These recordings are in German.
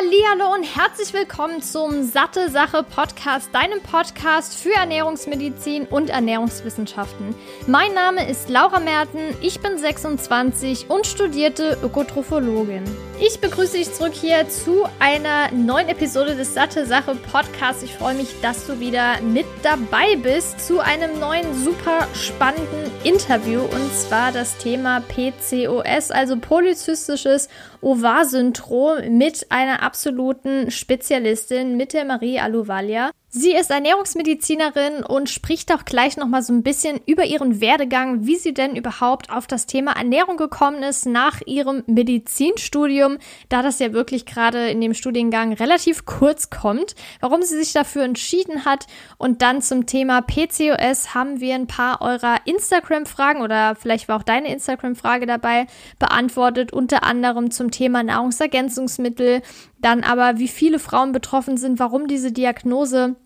Hallihallo und herzlich willkommen zum Satte Sache Podcast, deinem Podcast für Ernährungsmedizin und Ernährungswissenschaften. Mein Name ist Laura Merten, ich bin 26 und studierte Ökotrophologin. Ich begrüße dich zurück hier zu einer neuen Episode des Satte Sache Podcasts. Ich freue mich, dass du wieder mit dabei bist zu einem neuen super spannenden Interview und zwar das Thema PCOS, also polyzystisches Ovar-Syndrom mit einer absoluten Spezialistin, mit der Marie Aluvalia. Sie ist Ernährungsmedizinerin und spricht auch gleich nochmal so ein bisschen über ihren Werdegang, wie sie denn überhaupt auf das Thema Ernährung gekommen ist nach ihrem Medizinstudium, da das ja wirklich gerade in dem Studiengang relativ kurz kommt, warum sie sich dafür entschieden hat. Und dann zum Thema PCOS haben wir ein paar eurer Instagram-Fragen oder vielleicht war auch deine Instagram-Frage dabei beantwortet, unter anderem zum Thema Nahrungsergänzungsmittel, dann aber, wie viele Frauen betroffen sind, warum diese Diagnose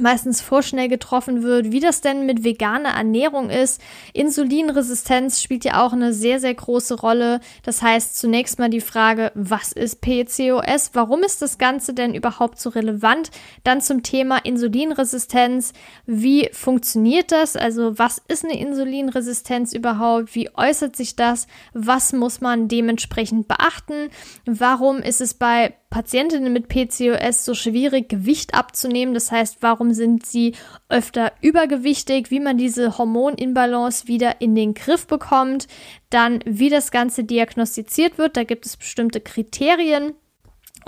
meistens vorschnell getroffen wird, wie das denn mit veganer Ernährung ist. Insulinresistenz spielt ja auch eine sehr, sehr große Rolle. Das heißt zunächst mal die Frage, was ist PCOS? Warum ist das Ganze denn überhaupt so relevant? Dann zum Thema Insulinresistenz. Wie funktioniert das? Also was ist eine Insulinresistenz überhaupt? Wie äußert sich das? Was muss man dementsprechend beachten? Warum ist es bei Patientinnen mit PCOS so schwierig, Gewicht abzunehmen? Das heißt, warum sind sie öfter übergewichtig? Wie man diese Hormoninbalance wieder in den Griff bekommt? Dann, wie das Ganze diagnostiziert wird. Da gibt es bestimmte Kriterien.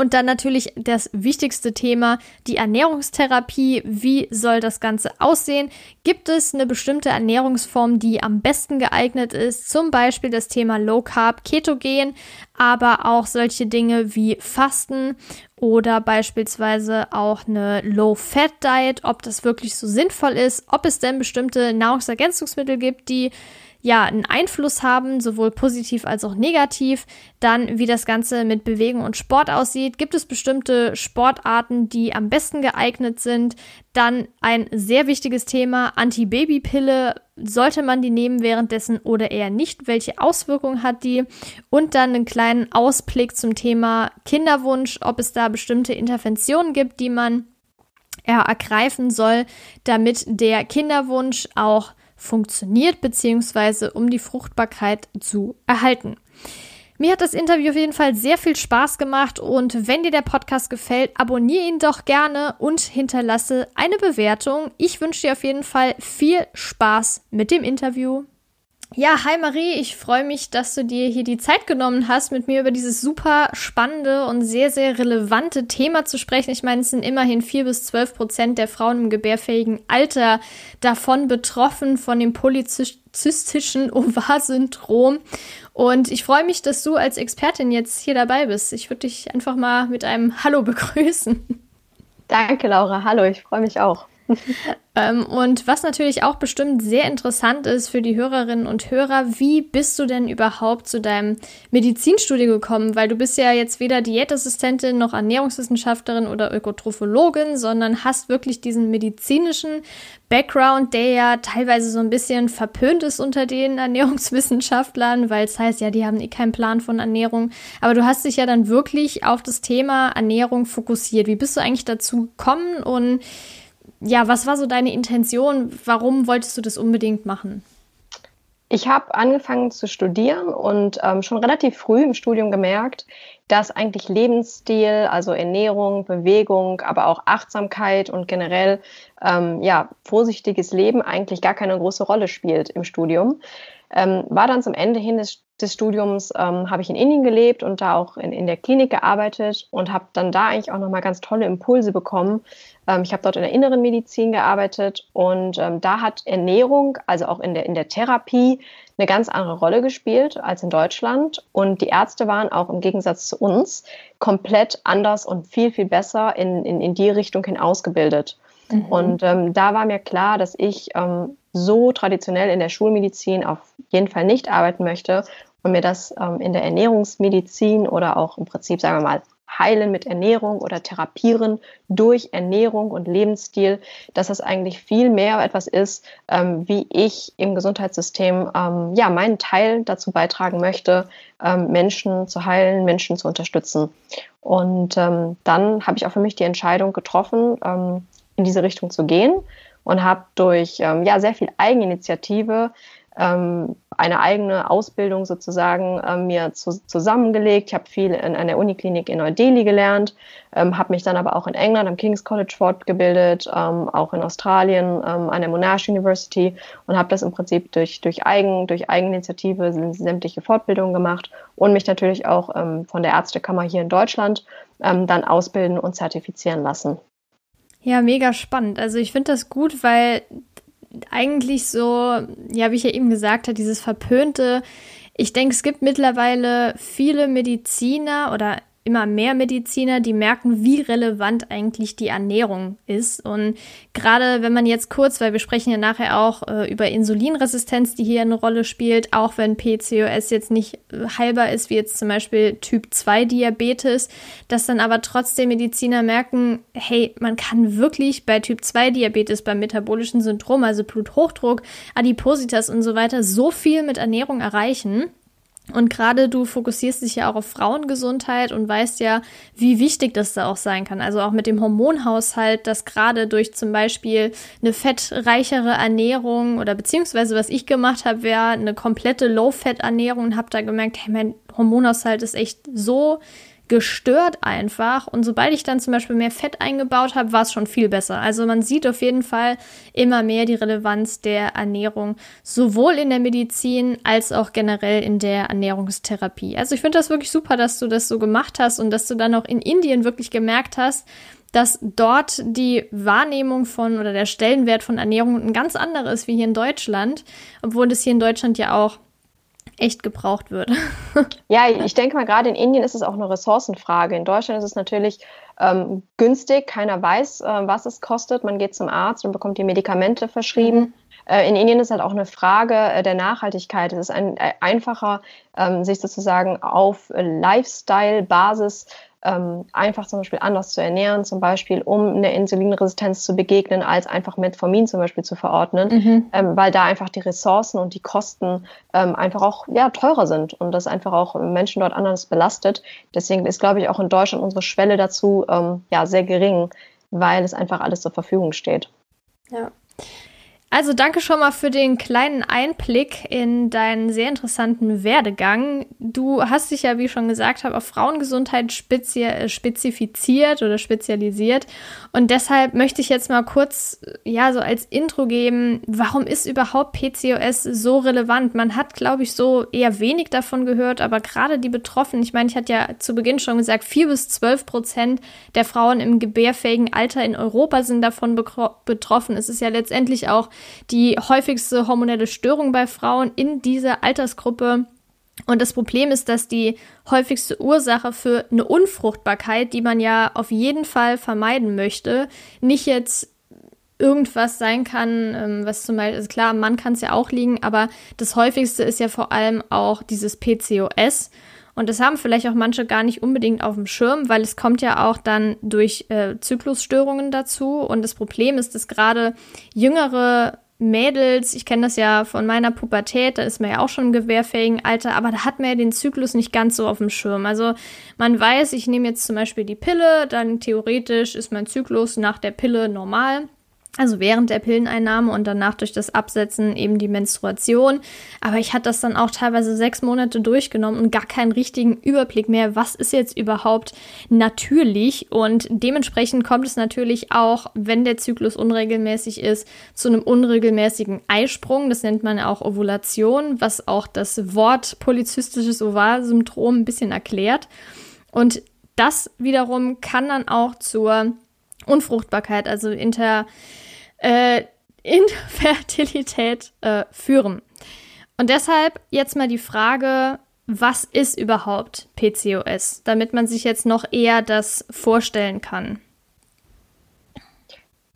Und dann natürlich das wichtigste Thema, die Ernährungstherapie. Wie soll das Ganze aussehen? Gibt es eine bestimmte Ernährungsform, die am besten geeignet ist? Zum Beispiel das Thema Low Carb, Ketogen, aber auch solche Dinge wie Fasten oder beispielsweise auch eine Low Fat Diet, ob das wirklich so sinnvoll ist, ob es denn bestimmte Nahrungsergänzungsmittel gibt, die ja einen Einfluss haben, sowohl positiv als auch negativ. Dann, wie das Ganze mit Bewegung und Sport aussieht. Gibt es bestimmte Sportarten, die am besten geeignet sind? Dann ein sehr wichtiges Thema, Anti-Baby-Pille. Sollte man die nehmen währenddessen oder eher nicht? Welche Auswirkungen hat die? Und dann einen kleinen Ausblick zum Thema Kinderwunsch, ob es da bestimmte Interventionen gibt, die man ergreifen soll, damit der Kinderwunsch auch funktioniert, beziehungsweise um die Fruchtbarkeit zu erhalten. Mir hat das Interview auf jeden Fall sehr viel Spaß gemacht und wenn dir der Podcast gefällt, abonniere ihn doch gerne und hinterlasse eine Bewertung. Ich wünsche dir auf jeden Fall viel Spaß mit dem Interview. Ja, hi Marie, ich freue mich, dass du dir hier die Zeit genommen hast, mit mir über dieses super spannende und sehr, sehr relevante Thema zu sprechen. Ich meine, es sind immerhin vier bis zwölf Prozent der Frauen im gebärfähigen Alter davon betroffen, von dem polyzystischen Ovar-Syndrom. Und ich freue mich, dass du als Expertin jetzt hier dabei bist. Ich würde dich einfach mal mit einem Hallo begrüßen. Danke, Laura. Hallo, ich freue mich auch. Ähm, und was natürlich auch bestimmt sehr interessant ist für die Hörerinnen und Hörer, wie bist du denn überhaupt zu deinem Medizinstudium gekommen? Weil du bist ja jetzt weder Diätassistentin noch Ernährungswissenschaftlerin oder Ökotrophologin, sondern hast wirklich diesen medizinischen Background, der ja teilweise so ein bisschen verpönt ist unter den Ernährungswissenschaftlern, weil es heißt, ja, die haben eh keinen Plan von Ernährung. Aber du hast dich ja dann wirklich auf das Thema Ernährung fokussiert. Wie bist du eigentlich dazu gekommen und ja, was war so deine Intention? Warum wolltest du das unbedingt machen? Ich habe angefangen zu studieren und ähm, schon relativ früh im Studium gemerkt, dass eigentlich Lebensstil, also Ernährung, Bewegung, aber auch Achtsamkeit und generell ähm, ja vorsichtiges Leben eigentlich gar keine große Rolle spielt im Studium. Ähm, war dann zum Ende hin des, des Studiums, ähm, habe ich in Indien gelebt und da auch in, in der Klinik gearbeitet und habe dann da eigentlich auch nochmal ganz tolle Impulse bekommen. Ähm, ich habe dort in der inneren Medizin gearbeitet und ähm, da hat Ernährung, also auch in der, in der Therapie, eine ganz andere Rolle gespielt als in Deutschland. Und die Ärzte waren auch im Gegensatz zu uns komplett anders und viel, viel besser in, in, in die Richtung hin ausgebildet. Mhm. Und ähm, da war mir klar, dass ich ähm, so traditionell in der Schulmedizin auf jeden Fall nicht arbeiten möchte und mir das ähm, in der Ernährungsmedizin oder auch im Prinzip, sagen wir mal, heilen mit Ernährung oder therapieren durch Ernährung und Lebensstil, dass das eigentlich viel mehr etwas ist, ähm, wie ich im Gesundheitssystem ähm, ja meinen Teil dazu beitragen möchte, ähm, Menschen zu heilen, Menschen zu unterstützen. Und ähm, dann habe ich auch für mich die Entscheidung getroffen, ähm, in diese Richtung zu gehen und habe durch ähm, ja sehr viel Eigeninitiative ähm, eine eigene Ausbildung sozusagen ähm, mir zu, zusammengelegt. Ich habe viel in einer Uniklinik in Neu-Delhi gelernt, ähm, habe mich dann aber auch in England am King's College fortgebildet, ähm, auch in Australien ähm, an der Monash University und habe das im Prinzip durch, durch, Eigen, durch Eigeninitiative sämtliche Fortbildungen gemacht und mich natürlich auch ähm, von der Ärztekammer hier in Deutschland ähm, dann ausbilden und zertifizieren lassen. Ja, mega spannend. Also ich finde das gut, weil eigentlich so, ja, wie ich ja eben gesagt habe, dieses verpönte, ich denke, es gibt mittlerweile viele Mediziner oder immer mehr Mediziner, die merken, wie relevant eigentlich die Ernährung ist. Und gerade wenn man jetzt kurz, weil wir sprechen ja nachher auch äh, über Insulinresistenz, die hier eine Rolle spielt, auch wenn PCOS jetzt nicht äh, heilbar ist, wie jetzt zum Beispiel Typ 2 Diabetes, dass dann aber trotzdem Mediziner merken, hey, man kann wirklich bei Typ 2 Diabetes, beim metabolischen Syndrom, also Bluthochdruck, Adipositas und so weiter, so viel mit Ernährung erreichen. Und gerade du fokussierst dich ja auch auf Frauengesundheit und weißt ja, wie wichtig das da auch sein kann. Also auch mit dem Hormonhaushalt, dass gerade durch zum Beispiel eine fettreichere Ernährung oder beziehungsweise was ich gemacht habe, wäre eine komplette Low-Fat-Ernährung und habe da gemerkt, hey, mein Hormonhaushalt ist echt so gestört einfach. Und sobald ich dann zum Beispiel mehr Fett eingebaut habe, war es schon viel besser. Also man sieht auf jeden Fall immer mehr die Relevanz der Ernährung, sowohl in der Medizin als auch generell in der Ernährungstherapie. Also ich finde das wirklich super, dass du das so gemacht hast und dass du dann auch in Indien wirklich gemerkt hast, dass dort die Wahrnehmung von oder der Stellenwert von Ernährung ein ganz anderer ist wie hier in Deutschland, obwohl es hier in Deutschland ja auch echt gebraucht wird. ja, ich denke mal, gerade in Indien ist es auch eine Ressourcenfrage. In Deutschland ist es natürlich ähm, günstig, keiner weiß, äh, was es kostet. Man geht zum Arzt und bekommt die Medikamente verschrieben. Mhm. Äh, in Indien ist halt auch eine Frage äh, der Nachhaltigkeit. Es ist ein, äh, einfacher, ähm, sich sozusagen auf Lifestyle-Basis ähm, einfach zum Beispiel anders zu ernähren, zum Beispiel um eine Insulinresistenz zu begegnen, als einfach Metformin zum Beispiel zu verordnen, mhm. ähm, weil da einfach die Ressourcen und die Kosten ähm, einfach auch ja, teurer sind und das einfach auch Menschen dort anders belastet. Deswegen ist, glaube ich, auch in Deutschland unsere Schwelle dazu ähm, ja, sehr gering, weil es einfach alles zur Verfügung steht. Ja. Also danke schon mal für den kleinen Einblick in deinen sehr interessanten Werdegang. Du hast dich ja, wie schon gesagt habe, auf Frauengesundheit spezi äh, spezifiziert oder spezialisiert. Und deshalb möchte ich jetzt mal kurz, ja, so als Intro geben, warum ist überhaupt PCOS so relevant? Man hat, glaube ich, so eher wenig davon gehört, aber gerade die Betroffenen, ich meine, ich hatte ja zu Beginn schon gesagt, vier bis zwölf Prozent der Frauen im gebärfähigen Alter in Europa sind davon betroffen. Es ist ja letztendlich auch die häufigste hormonelle Störung bei Frauen in dieser Altersgruppe. Und das Problem ist, dass die häufigste Ursache für eine Unfruchtbarkeit, die man ja auf jeden Fall vermeiden möchte, nicht jetzt irgendwas sein kann, ähm, was zum Beispiel, also klar, Mann kann es ja auch liegen, aber das häufigste ist ja vor allem auch dieses PCOS. Und das haben vielleicht auch manche gar nicht unbedingt auf dem Schirm, weil es kommt ja auch dann durch äh, Zyklusstörungen dazu. Und das Problem ist, dass gerade jüngere Mädels, ich kenne das ja von meiner Pubertät, da ist man ja auch schon im gewehrfähigen Alter, aber da hat man ja den Zyklus nicht ganz so auf dem Schirm. Also man weiß, ich nehme jetzt zum Beispiel die Pille, dann theoretisch ist mein Zyklus nach der Pille normal. Also während der Pilleneinnahme und danach durch das Absetzen eben die Menstruation. Aber ich hatte das dann auch teilweise sechs Monate durchgenommen und gar keinen richtigen Überblick mehr, was ist jetzt überhaupt natürlich. Und dementsprechend kommt es natürlich auch, wenn der Zyklus unregelmäßig ist, zu einem unregelmäßigen Eisprung. Das nennt man auch Ovulation, was auch das Wort polyzystisches Ovalsyndrom ein bisschen erklärt. Und das wiederum kann dann auch zur Unfruchtbarkeit, also inter, äh, Infertilität äh, führen. Und deshalb jetzt mal die Frage, was ist überhaupt PCOS, damit man sich jetzt noch eher das vorstellen kann?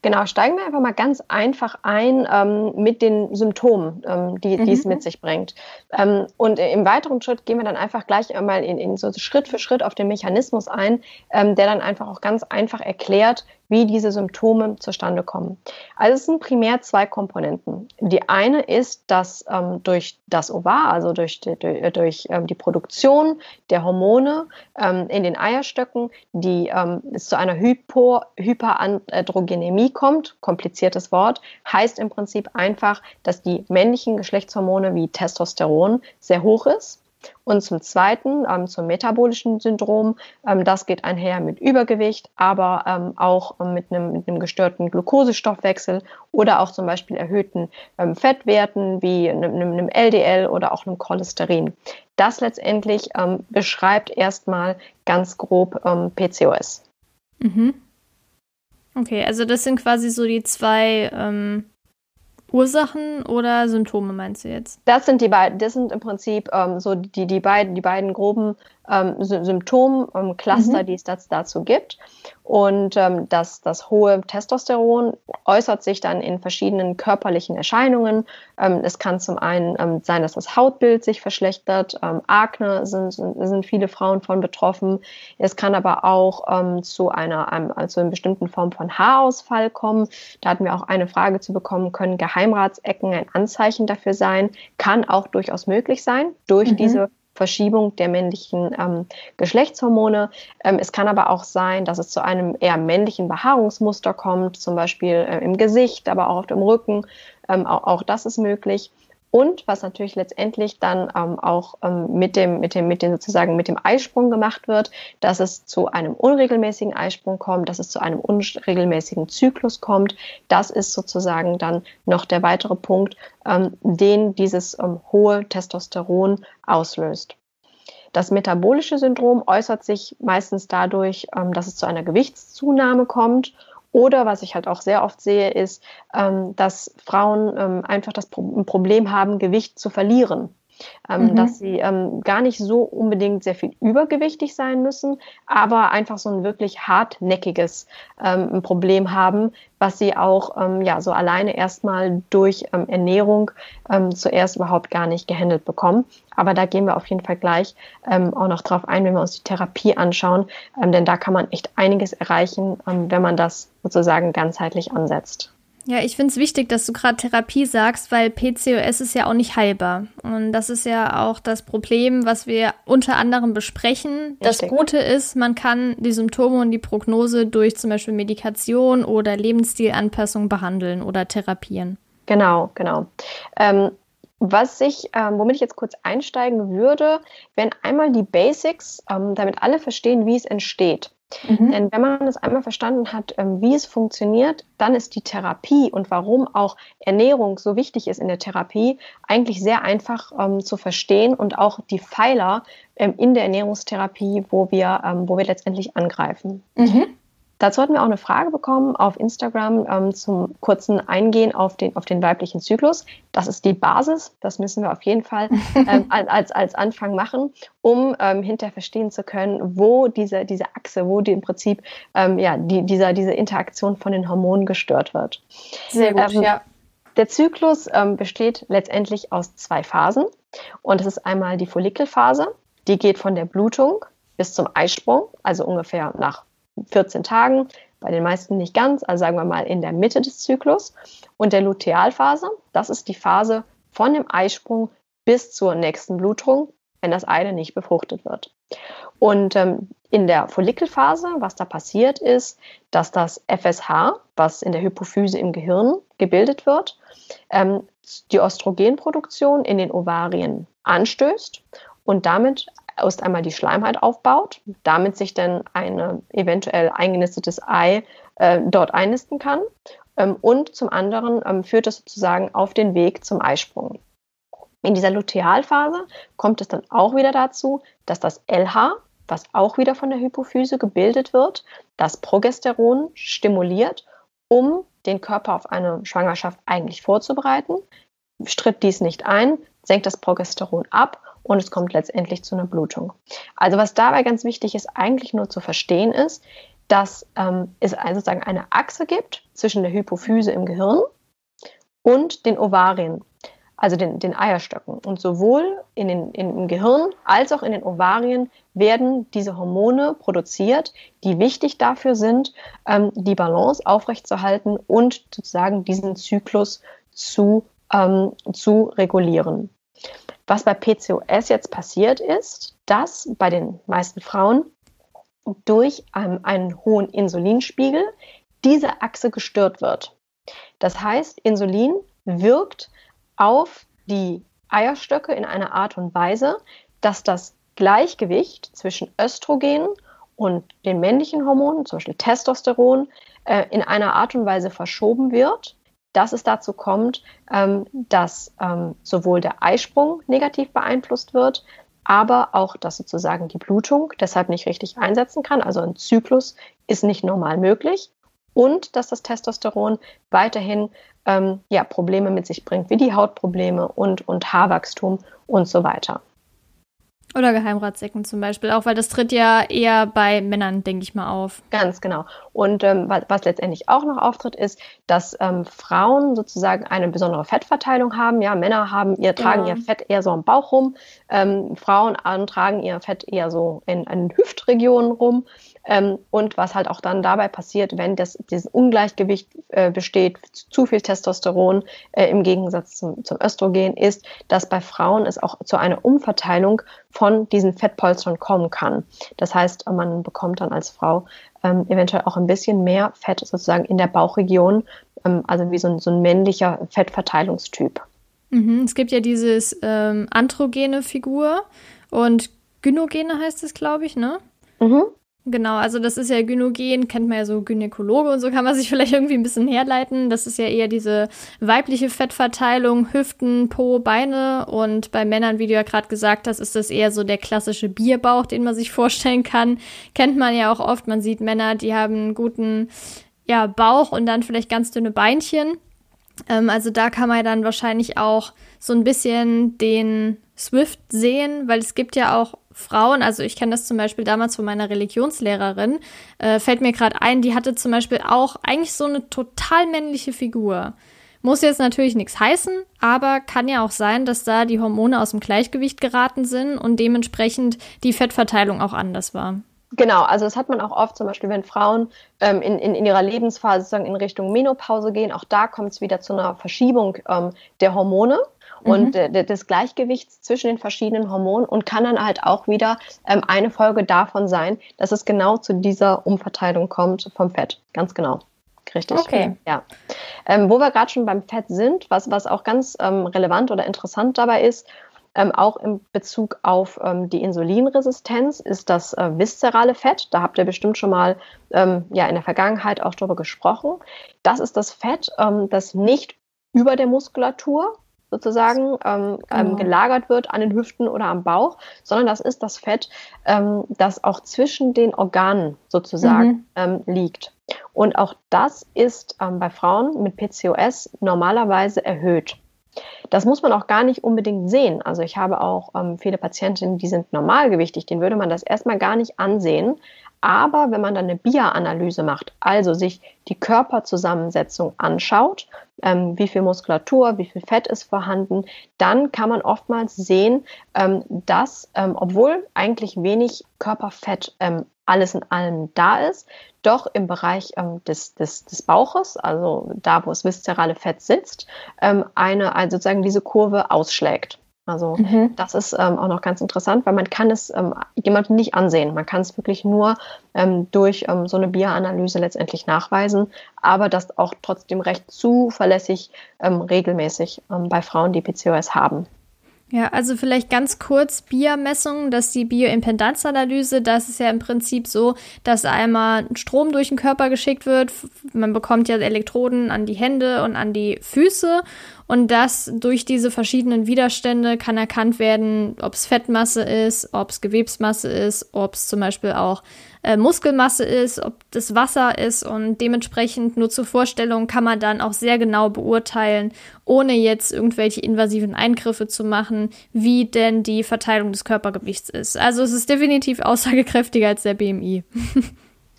Genau, steigen wir einfach mal ganz einfach ein ähm, mit den Symptomen, ähm, die, mhm. die es mit sich bringt. Ähm, und im weiteren Schritt gehen wir dann einfach gleich einmal in, in so Schritt für Schritt auf den Mechanismus ein, ähm, der dann einfach auch ganz einfach erklärt, wie diese Symptome zustande kommen. Also es sind primär zwei Komponenten. Die eine ist, dass ähm, durch das Ovar, also durch die, durch, durch ähm, die Produktion der Hormone ähm, in den Eierstöcken, die ähm, es zu einer Hypo, Hyperandrogenemie kommt, kompliziertes Wort, heißt im Prinzip einfach, dass die männlichen Geschlechtshormone wie Testosteron sehr hoch ist und zum Zweiten, ähm, zum metabolischen Syndrom, ähm, das geht einher mit Übergewicht, aber ähm, auch ähm, mit, einem, mit einem gestörten Glukosestoffwechsel oder auch zum Beispiel erhöhten ähm, Fettwerten wie einem, einem, LDL oder auch einem Cholesterin. Das letztendlich ähm, beschreibt erstmal ganz grob PCOS. Mhm. Okay, also das sind quasi so die zwei Ursachen oder Symptome meinst du jetzt? Das sind die beiden, das sind im Prinzip ähm, so die, die beiden, die beiden groben ähm, Symptomcluster, mhm. die es das, dazu gibt. Und ähm, das, das hohe Testosteron äußert sich dann in verschiedenen körperlichen Erscheinungen. Ähm, es kann zum einen ähm, sein, dass das Hautbild sich verschlechtert. Ähm, Akne sind, sind, viele Frauen von betroffen. Es kann aber auch ähm, zu einer, einem, also in bestimmten Form von Haarausfall kommen. Da hatten wir auch eine Frage zu bekommen, können Geheimratsecken ein Anzeichen dafür sein? Kann auch durchaus möglich sein durch mhm. diese Verschiebung der männlichen ähm, Geschlechtshormone. Ähm, es kann aber auch sein, dass es zu einem eher männlichen Behaarungsmuster kommt, zum Beispiel äh, im Gesicht, aber auch auf dem Rücken. Ähm, auch, auch das ist möglich. Und was natürlich letztendlich dann ähm, auch ähm, mit dem, mit dem, mit dem sozusagen mit dem Eisprung gemacht wird, dass es zu einem unregelmäßigen Eisprung kommt, dass es zu einem unregelmäßigen Zyklus kommt. Das ist sozusagen dann noch der weitere Punkt, ähm, den dieses ähm, hohe Testosteron auslöst. Das metabolische Syndrom äußert sich meistens dadurch, ähm, dass es zu einer Gewichtszunahme kommt oder was ich halt auch sehr oft sehe, ist, ähm, dass Frauen ähm, einfach das Pro ein Problem haben, Gewicht zu verlieren. Ähm, mhm. dass sie ähm, gar nicht so unbedingt sehr viel übergewichtig sein müssen, aber einfach so ein wirklich hartnäckiges ähm, Problem haben, was sie auch ähm, ja so alleine erstmal durch ähm, Ernährung ähm, zuerst überhaupt gar nicht gehandelt bekommen. Aber da gehen wir auf jeden Fall gleich auch noch drauf ein, wenn wir uns die Therapie anschauen, denn da kann man echt einiges erreichen, wenn man das sozusagen ganzheitlich ansetzt. Ja, ich finde es wichtig, dass du gerade Therapie sagst, weil PCOS ist ja auch nicht heilbar. Und das ist ja auch das Problem, was wir unter anderem besprechen. Das Gute ist, man kann die Symptome und die Prognose durch zum Beispiel Medikation oder Lebensstilanpassung behandeln oder therapieren. Genau, genau. Ähm, was ich, ähm, womit ich jetzt kurz einsteigen würde, wenn einmal die Basics, ähm, damit alle verstehen, wie es entsteht. Mhm. Denn wenn man es einmal verstanden hat, ähm, wie es funktioniert, dann ist die Therapie und warum auch Ernährung so wichtig ist in der Therapie eigentlich sehr einfach ähm, zu verstehen und auch die Pfeiler ähm, in der Ernährungstherapie, wo wir, ähm, wo wir letztendlich angreifen. Mhm. Dazu hatten wir auch eine Frage bekommen auf Instagram ähm, zum kurzen Eingehen auf den, auf den weiblichen Zyklus. Das ist die Basis. Das müssen wir auf jeden Fall ähm, als, als Anfang machen, um ähm, hinterher verstehen zu können, wo diese, diese Achse, wo die im Prinzip ähm, ja, die, dieser, diese Interaktion von den Hormonen gestört wird. Sehr gut, ähm, ja. Der Zyklus ähm, besteht letztendlich aus zwei Phasen. Und das ist einmal die Follikelphase. Die geht von der Blutung bis zum Eisprung, also ungefähr nach 14 Tagen, bei den meisten nicht ganz, also sagen wir mal in der Mitte des Zyklus. Und der Lutealphase, das ist die Phase von dem Eisprung bis zur nächsten Blutung, wenn das eine nicht befruchtet wird. Und ähm, in der Follikelphase, was da passiert ist, dass das FSH, was in der Hypophyse im Gehirn gebildet wird, ähm, die Östrogenproduktion in den Ovarien anstößt und damit erst einmal die Schleimhaut aufbaut, damit sich dann ein eventuell eingenistetes Ei äh, dort einnisten kann. Ähm, und zum anderen ähm, führt es sozusagen auf den Weg zum Eisprung. In dieser Lutealphase kommt es dann auch wieder dazu, dass das LH, was auch wieder von der Hypophyse gebildet wird, das Progesteron stimuliert, um den Körper auf eine Schwangerschaft eigentlich vorzubereiten. Stritt dies nicht ein, senkt das Progesteron ab und es kommt letztendlich zu einer Blutung. Also was dabei ganz wichtig ist, eigentlich nur zu verstehen ist, dass ähm, es sozusagen eine Achse gibt zwischen der Hypophyse im Gehirn und den Ovarien, also den, den Eierstöcken. Und sowohl in den, in, im Gehirn als auch in den Ovarien werden diese Hormone produziert, die wichtig dafür sind, ähm, die Balance aufrechtzuerhalten und sozusagen diesen Zyklus zu, ähm, zu regulieren. Was bei PCOS jetzt passiert ist, dass bei den meisten Frauen durch ähm, einen hohen Insulinspiegel diese Achse gestört wird. Das heißt, Insulin wirkt auf die Eierstöcke in einer Art und Weise, dass das Gleichgewicht zwischen Östrogen und den männlichen Hormonen, zum Beispiel Testosteron, äh, in einer Art und Weise verschoben wird, dass es dazu kommt, ähm, dass ähm, sowohl der Eisprung negativ beeinflusst wird, aber auch, dass sozusagen die Blutung deshalb nicht richtig einsetzen kann. Also ein Zyklus ist nicht normal möglich und dass das Testosteron weiterhin ähm, ja, Probleme mit sich bringt, wie die Hautprobleme und, und Haarwachstum und so weiter. Oder Geheimratsecken zum Beispiel, auch weil das tritt ja eher bei Männern, denke ich mal, auf. Ganz genau. Und ähm, was, was, letztendlich auch noch auftritt, ist, dass ähm, Frauen sozusagen eine besondere Fettverteilung haben. Ja, Männer haben ihr, tragen ja. ihr Fett eher so am Bauch rum. Ähm, Frauen tragen ihr Fett eher so in, in Hüftregionen rum. Ähm, und was halt auch dann dabei passiert, wenn das, dieses Ungleichgewicht äh, besteht, zu viel Testosteron äh, im Gegensatz zum, zum Östrogen, ist, dass bei Frauen es auch zu einer Umverteilung von diesen Fettpolstern kommen kann. Das heißt, man bekommt dann als Frau ähm, eventuell auch ein bisschen mehr Fett sozusagen in der Bauchregion, ähm, also wie so ein, so ein männlicher Fettverteilungstyp. Mhm, es gibt ja dieses ähm, androgene Figur und Gynogene heißt es, glaube ich, ne? Mhm. Genau, also das ist ja Gynogen, kennt man ja so Gynäkologe und so kann man sich vielleicht irgendwie ein bisschen herleiten. Das ist ja eher diese weibliche Fettverteilung, Hüften, Po, Beine und bei Männern, wie du ja gerade gesagt hast, ist das eher so der klassische Bierbauch, den man sich vorstellen kann. Kennt man ja auch oft, man sieht Männer, die haben einen guten ja, Bauch und dann vielleicht ganz dünne Beinchen. Ähm, also da kann man dann wahrscheinlich auch so ein bisschen den Swift sehen, weil es gibt ja auch Frauen, also ich kenne das zum Beispiel damals von meiner Religionslehrerin, äh, fällt mir gerade ein, die hatte zum Beispiel auch eigentlich so eine total männliche Figur. Muss jetzt natürlich nichts heißen, aber kann ja auch sein, dass da die Hormone aus dem Gleichgewicht geraten sind und dementsprechend die Fettverteilung auch anders war. Genau, also das hat man auch oft, zum Beispiel, wenn Frauen ähm, in, in, in ihrer Lebensphase sozusagen in Richtung Menopause gehen, auch da kommt es wieder zu einer Verschiebung ähm, der Hormone und mhm. äh, des Gleichgewichts zwischen den verschiedenen Hormonen und kann dann halt auch wieder ähm, eine Folge davon sein, dass es genau zu dieser Umverteilung kommt vom Fett. Ganz genau. Richtig. Okay. Ja. Ähm, wo wir gerade schon beim Fett sind, was, was auch ganz ähm, relevant oder interessant dabei ist, ähm, auch in Bezug auf ähm, die Insulinresistenz ist das äh, viszerale Fett. Da habt ihr bestimmt schon mal ähm, ja, in der Vergangenheit auch drüber gesprochen. Das ist das Fett, ähm, das nicht über der Muskulatur sozusagen ähm, ähm, gelagert wird an den Hüften oder am Bauch, sondern das ist das Fett, ähm, das auch zwischen den Organen sozusagen mhm. ähm, liegt. Und auch das ist ähm, bei Frauen mit PCOS normalerweise erhöht. Das muss man auch gar nicht unbedingt sehen. Also ich habe auch ähm, viele Patientinnen, die sind normalgewichtig, denen würde man das erstmal gar nicht ansehen. Aber wenn man dann eine BIA-Analyse macht, also sich die Körperzusammensetzung anschaut, ähm, wie viel Muskulatur, wie viel Fett ist vorhanden, dann kann man oftmals sehen, ähm, dass, ähm, obwohl eigentlich wenig Körperfett ähm, alles in allem da ist, doch im Bereich ähm, des, des, des Bauches, also da, wo das viszerale Fett sitzt, ähm, eine, also sozusagen diese Kurve ausschlägt. Also mhm. das ist ähm, auch noch ganz interessant, weil man kann es ähm, jemandem nicht ansehen. Man kann es wirklich nur ähm, durch ähm, so eine Bioanalyse letztendlich nachweisen, aber das auch trotzdem recht zuverlässig ähm, regelmäßig ähm, bei Frauen, die PCOS haben. Ja, also vielleicht ganz kurz Biermessung, dass die Bioimpedanzanalyse, das ist ja im Prinzip so, dass einmal Strom durch den Körper geschickt wird. Man bekommt ja Elektroden an die Hände und an die Füße und das durch diese verschiedenen Widerstände kann erkannt werden, ob es Fettmasse ist, ob es Gewebsmasse ist, ob es zum Beispiel auch äh, Muskelmasse ist, ob das Wasser ist und dementsprechend nur zur Vorstellung kann man dann auch sehr genau beurteilen, ohne jetzt irgendwelche invasiven Eingriffe zu machen, wie denn die Verteilung des Körpergewichts ist. Also es ist definitiv aussagekräftiger als der BMI.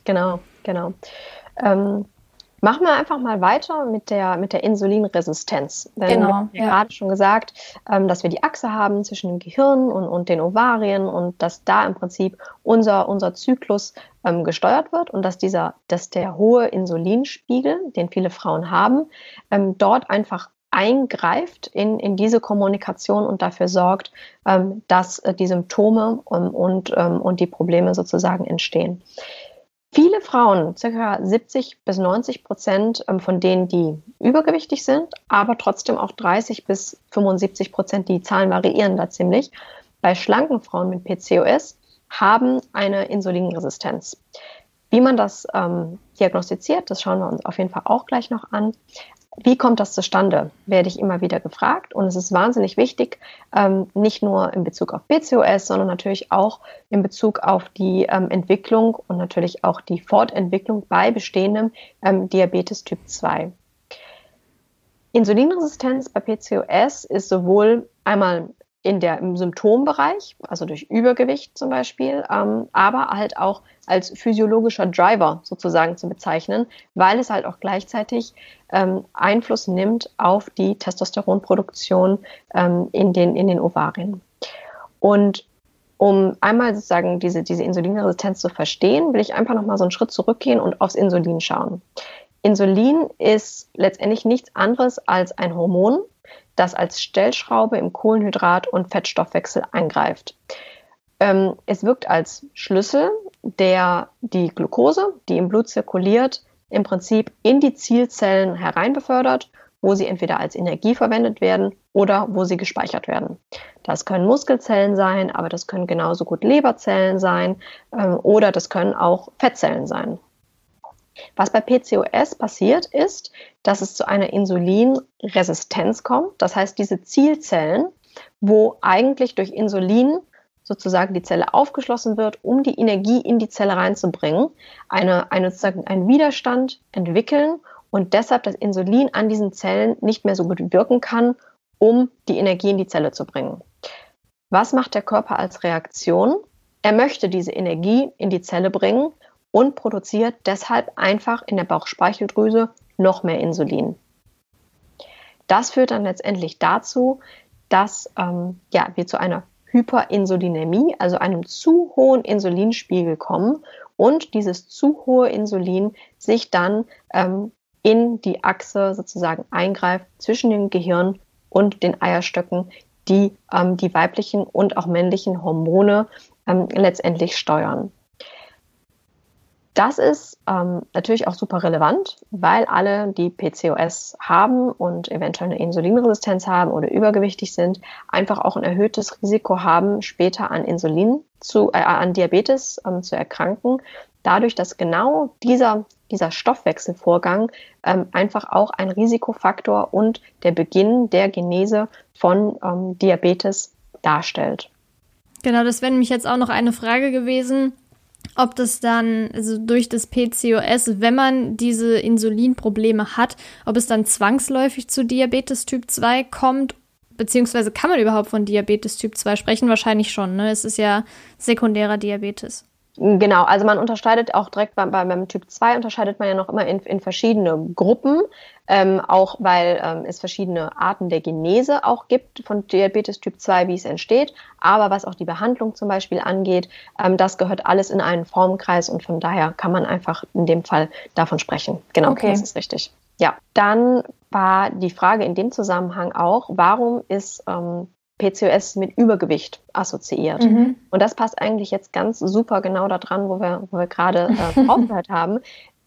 genau. Genau. Ähm, Machen wir einfach mal weiter mit der, mit der Insulinresistenz. Denn genau, wir haben ja gerade schon gesagt, ähm, dass wir die Achse haben zwischen dem Gehirn und, und den Ovarien und dass da im Prinzip unser, unser Zyklus ähm, gesteuert wird und dass dieser, dass der hohe Insulinspiegel, den viele Frauen haben, ähm, dort einfach eingreift in, in diese Kommunikation und dafür sorgt, ähm, dass äh, die Symptome und, und, ähm, und die Probleme sozusagen entstehen. Viele Frauen, circa 70 bis 90 Prozent ähm, von denen, die übergewichtig sind, aber trotzdem auch 30 bis 75 Prozent, die Zahlen variieren da ziemlich, bei schlanken Frauen mit PCOS haben eine Insulinresistenz. Wie man das ähm, diagnostiziert, das schauen wir uns auf jeden Fall auch gleich noch an. Wie kommt das zustande? Werde ich immer wieder gefragt. Und es ist wahnsinnig wichtig, ähm, nicht nur in Bezug auf BCOS, sondern natürlich auch in Bezug auf die ähm, Entwicklung und natürlich auch die Fortentwicklung bei bestehendem ähm, Diabetes Typ 2. Insulinresistenz bei PCOS ist sowohl einmal in der, im Symptombereich, also durch Übergewicht zum Beispiel, ähm, aber halt auch als physiologischer Driver sozusagen zu bezeichnen, weil es halt auch gleichzeitig ähm, Einfluss nimmt auf die Testosteronproduktion ähm, in, den, in den Ovarien. Und um einmal sozusagen diese, diese Insulinresistenz zu verstehen, will ich einfach nochmal so einen Schritt zurückgehen und aufs Insulin schauen. Insulin ist letztendlich nichts anderes als ein Hormon, das als Stellschraube im Kohlenhydrat- und Fettstoffwechsel eingreift. Ähm, es wirkt als Schlüssel, der die Glucose, die im Blut zirkuliert, im Prinzip in die Zielzellen hereinbefördert, wo sie entweder als Energie verwendet werden oder wo sie gespeichert werden. Das können Muskelzellen sein, aber das können genauso gut Leberzellen sein ähm, oder das können auch Fettzellen sein. Was bei PCOS passiert ist, dass es zu einer Insulinresistenz kommt. Das heißt, diese Zielzellen, wo eigentlich durch Insulin sozusagen die Zelle aufgeschlossen wird, um die Energie in die Zelle reinzubringen, eine, eine sozusagen einen Widerstand entwickeln und deshalb das Insulin an diesen Zellen nicht mehr so gut wirken kann, um die Energie in die Zelle zu bringen. Was macht der Körper als Reaktion? Er möchte diese Energie in die Zelle bringen und produziert deshalb einfach in der Bauchspeicheldrüse noch mehr Insulin. Das führt dann letztendlich dazu, dass ähm, ja, wir zu einer Hyperinsulinämie, also einem zu hohen Insulinspiegel kommen und dieses zu hohe Insulin sich dann ähm, in die Achse sozusagen eingreift zwischen dem Gehirn und den Eierstöcken, die ähm, die weiblichen und auch männlichen Hormone ähm, letztendlich steuern. Das ist ähm, natürlich auch super relevant, weil alle, die PCOS haben und eventuell eine Insulinresistenz haben oder übergewichtig sind, einfach auch ein erhöhtes Risiko haben, später an Insulin zu, äh, an Diabetes ähm, zu erkranken. Dadurch, dass genau dieser, dieser Stoffwechselvorgang ähm, einfach auch ein Risikofaktor und der Beginn der Genese von ähm, Diabetes darstellt. Genau, das wäre nämlich jetzt auch noch eine Frage gewesen ob das dann, also durch das PCOS, wenn man diese Insulinprobleme hat, ob es dann zwangsläufig zu Diabetes Typ 2 kommt, beziehungsweise kann man überhaupt von Diabetes Typ 2 sprechen? Wahrscheinlich schon, ne? Es ist ja sekundärer Diabetes. Genau, also man unterscheidet auch direkt beim, beim Typ 2 unterscheidet man ja noch immer in, in verschiedene Gruppen, ähm, auch weil ähm, es verschiedene Arten der Genese auch gibt von Diabetes Typ 2, wie es entsteht. Aber was auch die Behandlung zum Beispiel angeht, ähm, das gehört alles in einen Formkreis und von daher kann man einfach in dem Fall davon sprechen. Genau, okay. das ist richtig. Ja, dann war die Frage in dem Zusammenhang auch, warum ist ähm, PCOS mit Übergewicht assoziiert. Mhm. Und das passt eigentlich jetzt ganz super genau da dran, wo wir, wo wir gerade äh, aufgehört haben,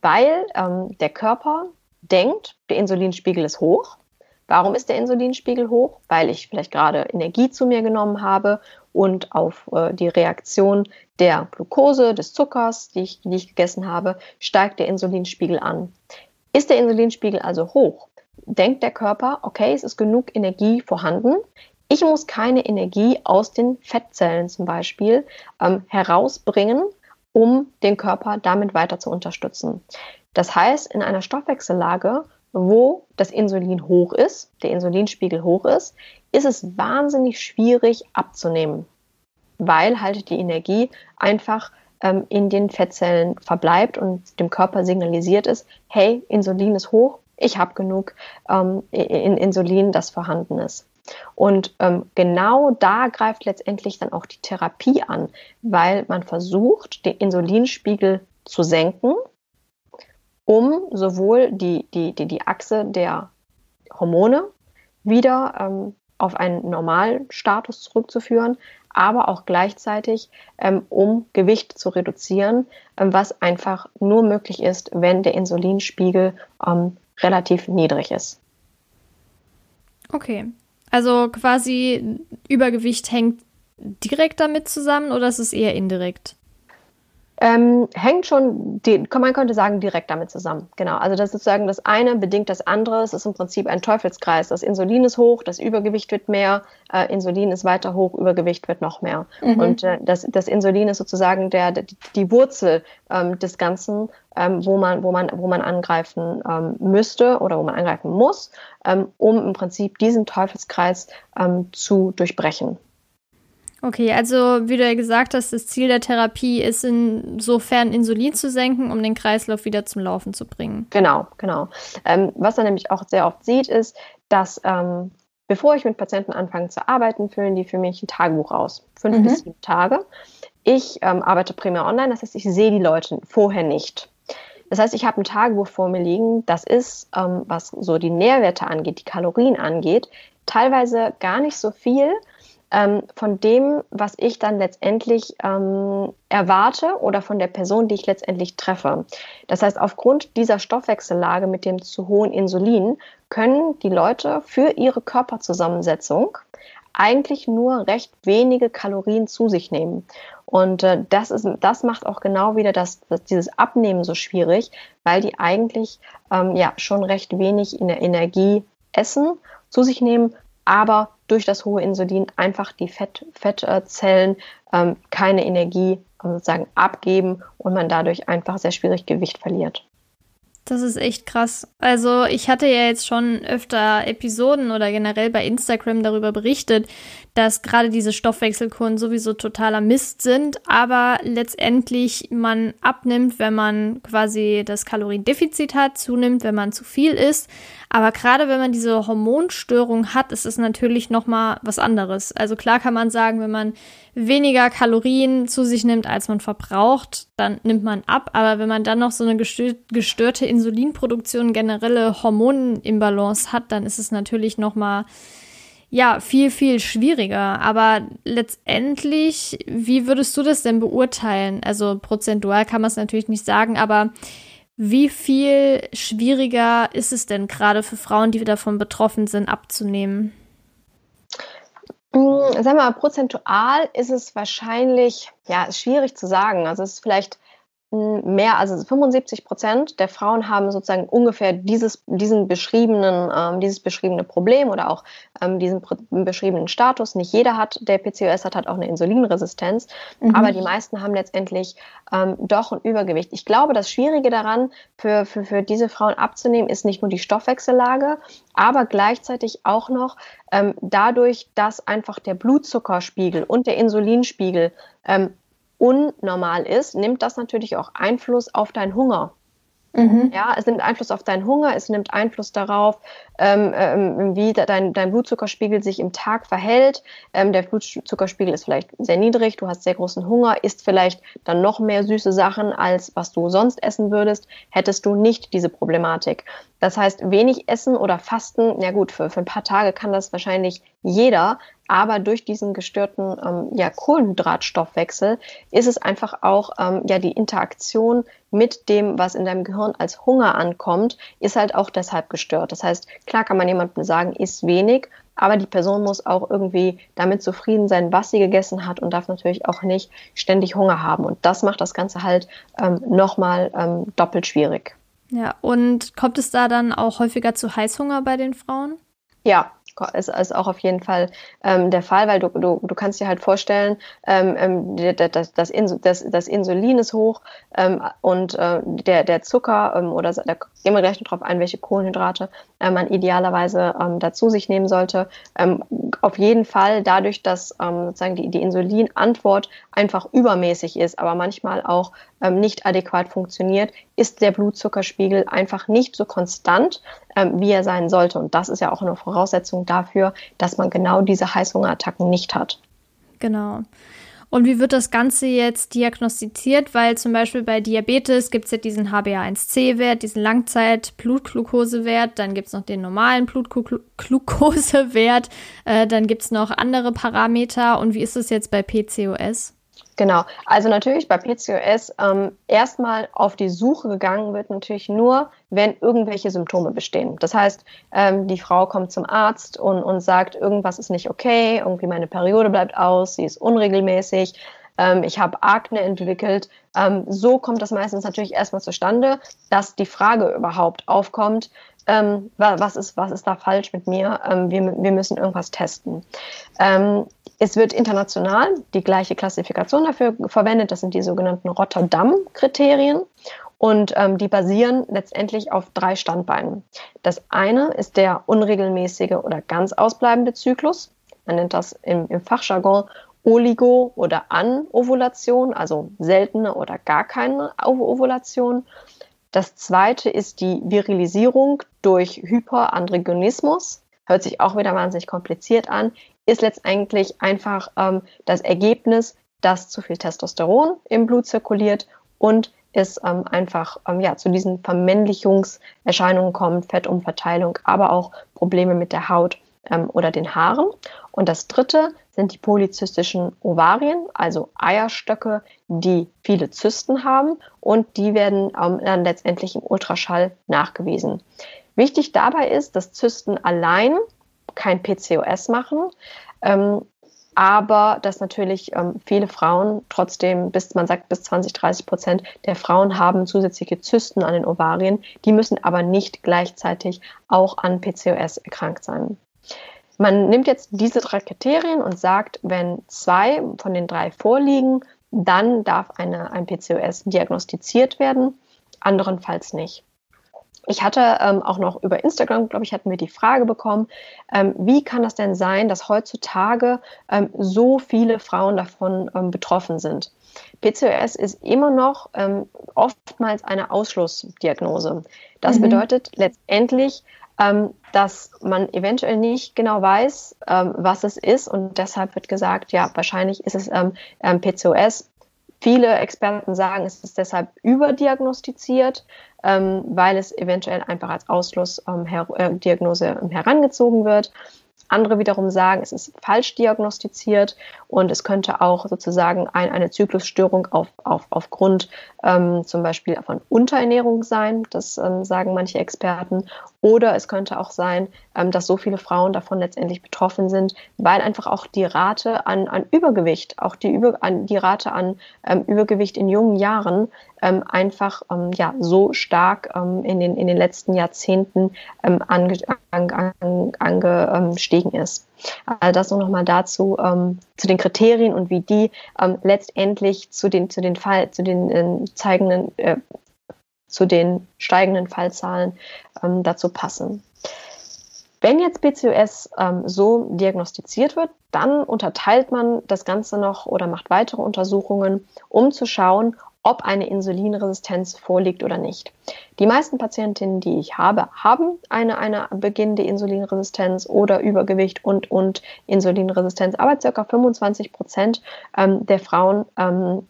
weil ähm, der Körper denkt, der Insulinspiegel ist hoch. Warum ist der Insulinspiegel hoch? Weil ich vielleicht gerade Energie zu mir genommen habe und auf äh, die Reaktion der Glucose, des Zuckers, die ich, die ich gegessen habe, steigt der Insulinspiegel an. Ist der Insulinspiegel also hoch, denkt der Körper, okay, es ist genug Energie vorhanden, ich muss keine Energie aus den Fettzellen zum Beispiel ähm, herausbringen, um den Körper damit weiter zu unterstützen. Das heißt, in einer Stoffwechsellage, wo das Insulin hoch ist, der Insulinspiegel hoch ist, ist es wahnsinnig schwierig abzunehmen, weil halt die Energie einfach ähm, in den Fettzellen verbleibt und dem Körper signalisiert ist, hey, Insulin ist hoch, ich habe genug ähm, in Insulin, das vorhanden ist. Und ähm, genau da greift letztendlich dann auch die Therapie an, weil man versucht, den Insulinspiegel zu senken, um sowohl die, die, die, die Achse der Hormone wieder ähm, auf einen normalen Status zurückzuführen, aber auch gleichzeitig, ähm, um Gewicht zu reduzieren, ähm, was einfach nur möglich ist, wenn der Insulinspiegel ähm, relativ niedrig ist. Okay, also quasi Übergewicht hängt direkt damit zusammen oder ist es eher indirekt? Ähm, hängt schon, die, man könnte sagen, direkt damit zusammen. Genau. Also das ist sozusagen das eine bedingt das andere. Es ist im Prinzip ein Teufelskreis. Das Insulin ist hoch, das Übergewicht wird mehr, äh, Insulin ist weiter hoch, Übergewicht wird noch mehr. Mhm. Und äh, das, das Insulin ist sozusagen der, die, die Wurzel ähm, des Ganzen, ähm, wo man, wo man, wo man angreifen ähm, müsste oder wo man angreifen muss, ähm, um im Prinzip diesen Teufelskreis ähm, zu durchbrechen. Okay, also wie du ja gesagt hast, das Ziel der Therapie ist insofern Insulin zu senken, um den Kreislauf wieder zum Laufen zu bringen. Genau, genau. Ähm, was man nämlich auch sehr oft sieht, ist, dass ähm, bevor ich mit Patienten anfange zu arbeiten, füllen die für mich ein Tagebuch aus. Fünf mhm. bis sieben Tage. Ich ähm, arbeite primär online, das heißt, ich sehe die Leute vorher nicht. Das heißt, ich habe ein Tagebuch vor mir liegen, das ist, ähm, was so die Nährwerte angeht, die Kalorien angeht, teilweise gar nicht so viel, ähm, von dem, was ich dann letztendlich ähm, erwarte oder von der Person, die ich letztendlich treffe. Das heißt, aufgrund dieser Stoffwechsellage mit dem zu hohen Insulin können die Leute für ihre Körperzusammensetzung eigentlich nur recht wenige Kalorien zu sich nehmen. Und äh, das, ist, das macht auch genau wieder das, das, dieses Abnehmen so schwierig, weil die eigentlich ähm, ja schon recht wenig in der Energie essen, zu sich nehmen, aber durch das hohe Insulin einfach die Fett, Fettzellen ähm, keine Energie sozusagen abgeben und man dadurch einfach sehr schwierig Gewicht verliert. Das ist echt krass. Also ich hatte ja jetzt schon öfter Episoden oder generell bei Instagram darüber berichtet, dass gerade diese Stoffwechselkuren sowieso totaler Mist sind, aber letztendlich man abnimmt, wenn man quasi das Kaloriendefizit hat, zunimmt, wenn man zu viel isst. Aber gerade wenn man diese Hormonstörung hat, ist es natürlich noch mal was anderes. Also klar kann man sagen, wenn man weniger Kalorien zu sich nimmt, als man verbraucht, dann nimmt man ab. Aber wenn man dann noch so eine gestörte Insulinproduktion, generelle Hormonimbalance hat, dann ist es natürlich noch mal ja, viel, viel schwieriger. Aber letztendlich, wie würdest du das denn beurteilen? Also prozentual kann man es natürlich nicht sagen, aber wie viel schwieriger ist es denn gerade für Frauen, die davon betroffen sind, abzunehmen? Hm, Sagen wir mal, prozentual ist es wahrscheinlich, ja, ist schwierig zu sagen. Also es ist vielleicht mehr, also 75 Prozent der Frauen haben sozusagen ungefähr dieses, diesen beschriebenen, ähm, dieses beschriebene Problem oder auch ähm, diesen beschriebenen Status. Nicht jeder hat, der PCOS hat, hat auch eine Insulinresistenz, mhm. aber die meisten haben letztendlich ähm, doch ein Übergewicht. Ich glaube, das Schwierige daran, für, für, für diese Frauen abzunehmen, ist nicht nur die Stoffwechsellage, aber gleichzeitig auch noch ähm, dadurch, dass einfach der Blutzuckerspiegel und der Insulinspiegel ähm, unnormal ist, nimmt das natürlich auch Einfluss auf deinen Hunger. Mhm. Ja, es nimmt Einfluss auf deinen Hunger, es nimmt Einfluss darauf, ähm, ähm, wie dein, dein Blutzuckerspiegel sich im Tag verhält. Ähm, der Blutzuckerspiegel ist vielleicht sehr niedrig, du hast sehr großen Hunger, isst vielleicht dann noch mehr süße Sachen, als was du sonst essen würdest, hättest du nicht diese Problematik. Das heißt, wenig essen oder fasten, ja gut, für, für ein paar Tage kann das wahrscheinlich jeder, aber durch diesen gestörten ähm, ja, Kohlenhydratstoffwechsel ist es einfach auch ähm, ja die Interaktion mit dem, was in deinem Gehirn als Hunger ankommt, ist halt auch deshalb gestört. Das heißt, klar kann man jemandem sagen, isst wenig, aber die Person muss auch irgendwie damit zufrieden sein, was sie gegessen hat und darf natürlich auch nicht ständig Hunger haben. Und das macht das Ganze halt ähm, nochmal ähm, doppelt schwierig. Ja, und kommt es da dann auch häufiger zu Heißhunger bei den Frauen? Ja, ist, ist auch auf jeden Fall ähm, der Fall, weil du, du, du kannst dir halt vorstellen, ähm, ähm das, das, das, das Insulin ist hoch ähm, und äh, der, der Zucker ähm, oder da gehen wir gleich noch drauf ein, welche Kohlenhydrate äh, man idealerweise ähm, dazu sich nehmen sollte. Ähm, auf jeden Fall dadurch, dass ähm, sozusagen die, die Insulinantwort einfach übermäßig ist, aber manchmal auch ähm, nicht adäquat funktioniert, ist der Blutzuckerspiegel einfach nicht so konstant, ähm, wie er sein sollte. Und das ist ja auch eine Voraussetzung dafür, dass man genau diese Heißhungerattacken nicht hat. Genau. Und wie wird das Ganze jetzt diagnostiziert? Weil zum Beispiel bei Diabetes gibt es ja diesen HbA1c-Wert, diesen Langzeit-Blutglukosewert, dann gibt es noch den normalen Blutglukosewert, äh, dann gibt es noch andere Parameter. Und wie ist es jetzt bei PCOS? Genau, also natürlich bei PCOS ähm, erstmal auf die Suche gegangen wird natürlich nur, wenn irgendwelche Symptome bestehen. Das heißt, ähm, die Frau kommt zum Arzt und, und sagt, irgendwas ist nicht okay, irgendwie meine Periode bleibt aus, sie ist unregelmäßig, ähm, ich habe Akne entwickelt. Ähm, so kommt das meistens natürlich erstmal zustande, dass die Frage überhaupt aufkommt, ähm, was, ist, was ist da falsch mit mir? Ähm, wir, wir müssen irgendwas testen. Ähm, es wird international die gleiche Klassifikation dafür verwendet. Das sind die sogenannten Rotterdam-Kriterien. Und ähm, die basieren letztendlich auf drei Standbeinen. Das eine ist der unregelmäßige oder ganz ausbleibende Zyklus. Man nennt das im, im Fachjargon Oligo- oder Anovulation, also seltene oder gar keine Ovulation. Das zweite ist die Virilisierung durch Hyperandrogenismus. Hört sich auch wieder wahnsinnig kompliziert an, ist letztendlich einfach ähm, das Ergebnis, dass zu viel Testosteron im Blut zirkuliert und es ähm, einfach ähm, ja, zu diesen Vermännlichungserscheinungen kommt, Fettumverteilung, aber auch Probleme mit der Haut ähm, oder den Haaren. Und das dritte sind die polyzystischen Ovarien, also Eierstöcke, die viele Zysten haben und die werden ähm, dann letztendlich im Ultraschall nachgewiesen. Wichtig dabei ist, dass Zysten allein kein PCOS machen, ähm, aber dass natürlich ähm, viele Frauen trotzdem, bis man sagt, bis 20, 30 Prozent der Frauen haben zusätzliche Zysten an den Ovarien, die müssen aber nicht gleichzeitig auch an PCOS erkrankt sein. Man nimmt jetzt diese drei Kriterien und sagt, wenn zwei von den drei vorliegen, dann darf eine, ein PCOS diagnostiziert werden, anderenfalls nicht. Ich hatte ähm, auch noch über Instagram, glaube ich, hatten wir die Frage bekommen, ähm, wie kann das denn sein, dass heutzutage ähm, so viele Frauen davon ähm, betroffen sind? PCOS ist immer noch ähm, oftmals eine Ausschlussdiagnose. Das mhm. bedeutet letztendlich, ähm, dass man eventuell nicht genau weiß, ähm, was es ist und deshalb wird gesagt, ja, wahrscheinlich ist es ähm, ähm PCOS. Viele Experten sagen, es ist deshalb überdiagnostiziert, ähm, weil es eventuell einfach als Ausschlussdiagnose ähm, her äh, herangezogen wird. Andere wiederum sagen, es ist falsch diagnostiziert und es könnte auch sozusagen ein, eine Zyklusstörung auf, auf, aufgrund ähm, zum Beispiel von Unterernährung sein. Das ähm, sagen manche Experten. Oder es könnte auch sein, ähm, dass so viele Frauen davon letztendlich betroffen sind, weil einfach auch die Rate an, an Übergewicht, auch die, Über, an, die Rate an ähm, Übergewicht in jungen Jahren ähm, einfach ähm, ja, so stark in, den, in den letzten Jahrzehnten ähm, ange, an, an, angestiegen ist. Also das nur nochmal dazu, ähm, zu den Kriterien und wie die ähm, letztendlich zu den, zu den Fall, zu den äh, zeigenden, äh, zu den steigenden Fallzahlen ähm, dazu passen. Wenn jetzt PCOS ähm, so diagnostiziert wird, dann unterteilt man das Ganze noch oder macht weitere Untersuchungen, um zu schauen, ob eine Insulinresistenz vorliegt oder nicht. Die meisten Patientinnen, die ich habe, haben eine, eine beginnende Insulinresistenz oder Übergewicht und, und Insulinresistenz, aber ca. 25 Prozent ähm, der Frauen ähm,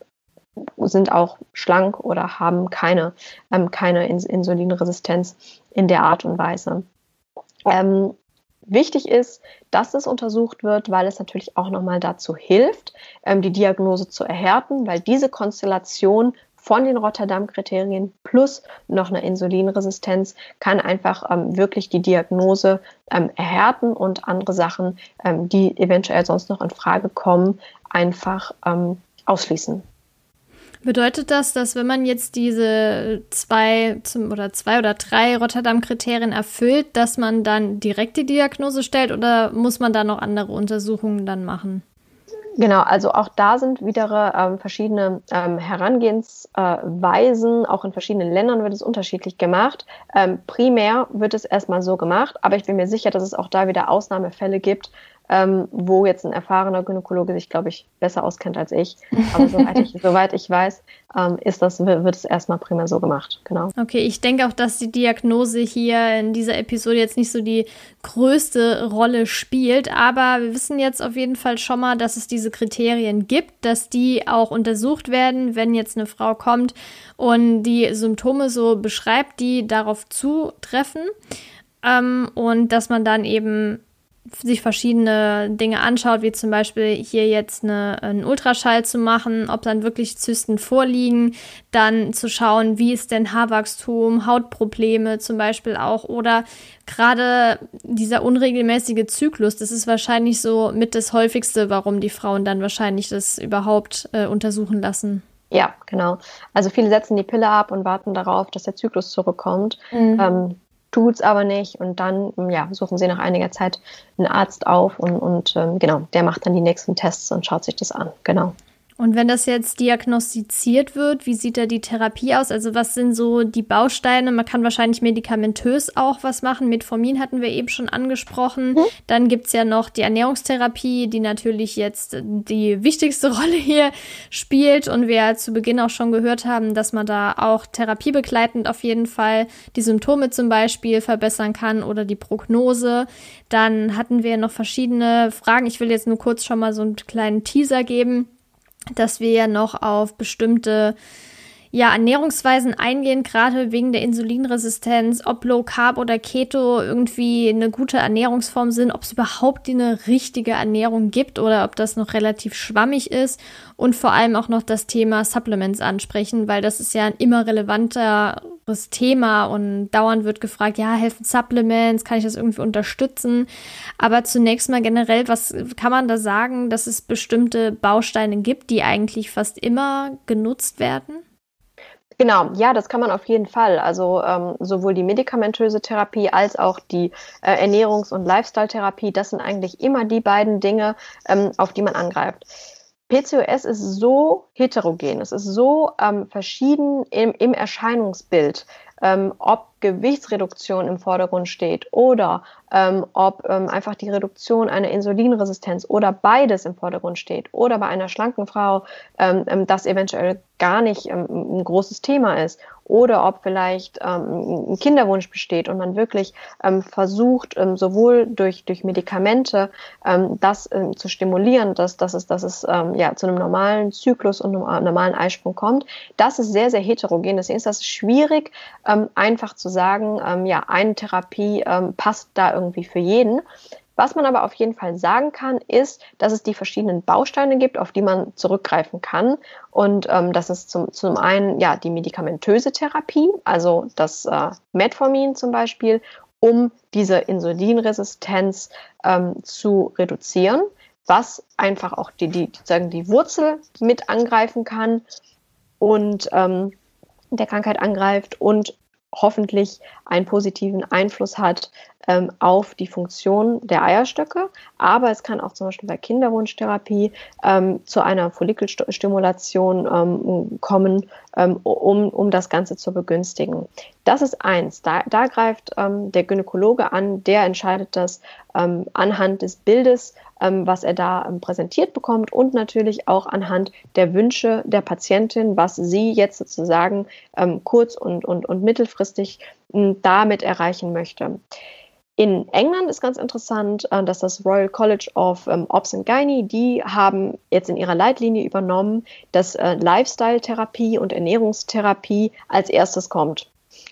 sind auch schlank oder haben keine, ähm, keine Insulinresistenz in der Art und Weise. Ähm, wichtig ist, dass es untersucht wird, weil es natürlich auch nochmal dazu hilft, ähm, die Diagnose zu erhärten, weil diese Konstellation von den Rotterdam-Kriterien plus noch eine Insulinresistenz kann einfach ähm, wirklich die Diagnose ähm, erhärten und andere Sachen, ähm, die eventuell sonst noch in Frage kommen, einfach ähm, ausschließen. Bedeutet das, dass wenn man jetzt diese zwei zum, oder zwei oder drei Rotterdam-Kriterien erfüllt, dass man dann direkt die Diagnose stellt oder muss man da noch andere Untersuchungen dann machen? Genau, also auch da sind wieder ähm, verschiedene ähm, Herangehensweisen. Auch in verschiedenen Ländern wird es unterschiedlich gemacht. Ähm, primär wird es erstmal so gemacht, aber ich bin mir sicher, dass es auch da wieder Ausnahmefälle gibt, ähm, wo jetzt ein erfahrener Gynäkologe sich, glaube ich, besser auskennt als ich. Aber soweit ich, soweit ich weiß, ähm, ist das, wird es erstmal prima so gemacht. Genau. Okay, ich denke auch, dass die Diagnose hier in dieser Episode jetzt nicht so die größte Rolle spielt, aber wir wissen jetzt auf jeden Fall schon mal, dass es diese Kriterien gibt, dass die auch untersucht werden, wenn jetzt eine Frau kommt und die Symptome so beschreibt, die darauf zutreffen. Ähm, und dass man dann eben sich verschiedene Dinge anschaut, wie zum Beispiel hier jetzt eine, einen Ultraschall zu machen, ob dann wirklich Zysten vorliegen, dann zu schauen, wie ist denn Haarwachstum, Hautprobleme zum Beispiel auch oder gerade dieser unregelmäßige Zyklus, das ist wahrscheinlich so mit das häufigste, warum die Frauen dann wahrscheinlich das überhaupt äh, untersuchen lassen. Ja, genau. Also viele setzen die Pille ab und warten darauf, dass der Zyklus zurückkommt. Mhm. Ähm, tut es aber nicht und dann ja, suchen sie nach einiger Zeit einen Arzt auf und, und ähm, genau, der macht dann die nächsten Tests und schaut sich das an. Genau. Und wenn das jetzt diagnostiziert wird, wie sieht da die Therapie aus? Also was sind so die Bausteine? Man kann wahrscheinlich medikamentös auch was machen. Metformin hatten wir eben schon angesprochen. Mhm. Dann gibt's ja noch die Ernährungstherapie, die natürlich jetzt die wichtigste Rolle hier spielt. Und wir zu Beginn auch schon gehört haben, dass man da auch therapiebegleitend auf jeden Fall die Symptome zum Beispiel verbessern kann oder die Prognose. Dann hatten wir noch verschiedene Fragen. Ich will jetzt nur kurz schon mal so einen kleinen Teaser geben dass wir noch auf bestimmte ja, Ernährungsweisen eingehen, gerade wegen der Insulinresistenz, ob Low Carb oder Keto irgendwie eine gute Ernährungsform sind, ob es überhaupt eine richtige Ernährung gibt oder ob das noch relativ schwammig ist und vor allem auch noch das Thema Supplements ansprechen, weil das ist ja ein immer relevanteres Thema und dauernd wird gefragt, ja, helfen Supplements, kann ich das irgendwie unterstützen? Aber zunächst mal generell, was kann man da sagen, dass es bestimmte Bausteine gibt, die eigentlich fast immer genutzt werden? Genau, ja, das kann man auf jeden Fall. Also ähm, sowohl die medikamentöse Therapie als auch die äh, Ernährungs- und Lifestyle-Therapie, das sind eigentlich immer die beiden Dinge, ähm, auf die man angreift. PCOS ist so heterogen, es ist so ähm, verschieden im, im Erscheinungsbild, ähm, ob Gewichtsreduktion im Vordergrund steht oder ähm, ob ähm, einfach die Reduktion einer Insulinresistenz oder beides im Vordergrund steht oder bei einer schlanken Frau ähm, ähm das eventuell gar nicht ähm, ein großes Thema ist oder ob vielleicht ähm, ein Kinderwunsch besteht und man wirklich ähm, versucht, ähm, sowohl durch, durch Medikamente ähm, das ähm, zu stimulieren, dass, dass es, dass es ähm, ja, zu einem normalen Zyklus und einem normalen Eisprung kommt. Das ist sehr, sehr heterogen. Deswegen ist das schwierig, einfach zu sagen, ja, eine Therapie passt da irgendwie für jeden. Was man aber auf jeden Fall sagen kann, ist, dass es die verschiedenen Bausteine gibt, auf die man zurückgreifen kann. Und ähm, das ist zum, zum einen ja die medikamentöse Therapie, also das äh, Metformin zum Beispiel, um diese Insulinresistenz ähm, zu reduzieren, was einfach auch die, die, sozusagen die Wurzel mit angreifen kann und ähm, der Krankheit angreift und hoffentlich einen positiven Einfluss hat ähm, auf die Funktion der Eierstöcke. Aber es kann auch zum Beispiel bei Kinderwunschtherapie ähm, zu einer Follikelstimulation ähm, kommen, ähm, um, um das Ganze zu begünstigen. Das ist eins. Da, da greift ähm, der Gynäkologe an, der entscheidet das ähm, anhand des Bildes, was er da präsentiert bekommt und natürlich auch anhand der Wünsche der Patientin, was sie jetzt sozusagen kurz- und, und, und mittelfristig damit erreichen möchte. In England ist ganz interessant, äh, dass das Royal College of ähm, Obs and Gynae, die haben jetzt in ihrer Leitlinie übernommen, dass äh, Lifestyle-Therapie und Ernährungstherapie als erstes kommt.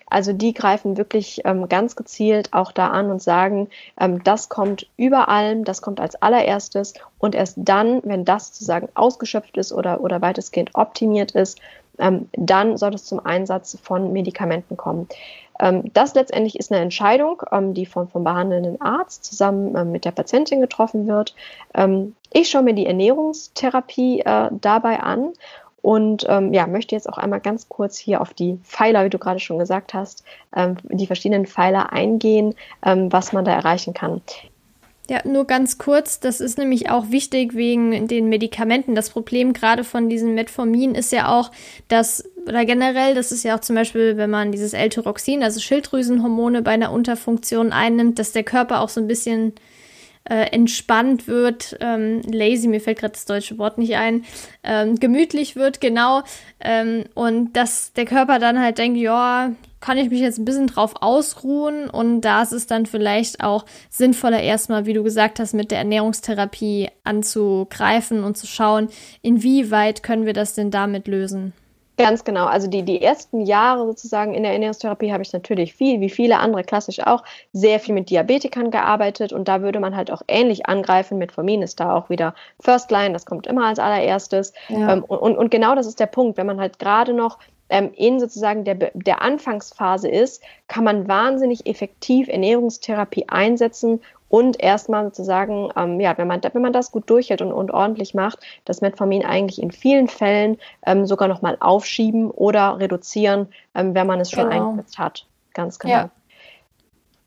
Also die greifen wirklich ähm, ganz gezielt auch da an und sagen, ähm, das kommt über allem, das kommt als allererstes und erst dann, wenn das sozusagen ausgeschöpft ist oder, oder weitestgehend optimiert ist, ähm, dann soll es zum Einsatz von Medikamenten kommen. Ähm, das letztendlich ist eine Entscheidung, ähm, die von, vom behandelnden Arzt zusammen ähm, mit der Patientin getroffen wird. Ich schaue mir die Ernährungstherapie äh, dabei an und ähm, ja, möchte jetzt auch einmal ganz kurz hier auf die Pfeiler, wie du gerade schon gesagt hast, ähm, die verschiedenen Pfeiler eingehen, ähm, was man da erreichen kann. Ja, nur ganz kurz, das ist nämlich auch wichtig wegen den Medikamenten. Das Problem gerade von diesem Metformin ist ja auch, dass, oder generell, das ist ja auch zum Beispiel, wenn man dieses L-Tyroxin, also Schilddrüsenhormone bei einer Unterfunktion einnimmt, dass der Körper auch so ein bisschen äh, entspannt wird, ähm, lazy, mir fällt gerade das deutsche Wort nicht ein, ähm, gemütlich wird, genau. Ähm, und dass der Körper dann halt denkt, ja, kann ich mich jetzt ein bisschen drauf ausruhen und da ist es dann vielleicht auch sinnvoller erstmal, wie du gesagt hast, mit der Ernährungstherapie anzugreifen und zu schauen, inwieweit können wir das denn damit lösen. Ganz genau. Also die, die ersten Jahre sozusagen in der Ernährungstherapie habe ich natürlich viel, wie viele andere klassisch auch, sehr viel mit Diabetikern gearbeitet und da würde man halt auch ähnlich angreifen. Metformin ist da auch wieder First Line, das kommt immer als allererstes. Ja. Ähm, und, und genau das ist der Punkt, wenn man halt gerade noch ähm, in sozusagen der, der Anfangsphase ist, kann man wahnsinnig effektiv Ernährungstherapie einsetzen und erstmal sozusagen, ähm, ja, wenn man, wenn man das gut durchhält und, und ordentlich macht, das Metformin eigentlich in vielen Fällen ähm, sogar nochmal aufschieben oder reduzieren, ähm, wenn man es schon genau. eingesetzt hat. Ganz genau. Ja.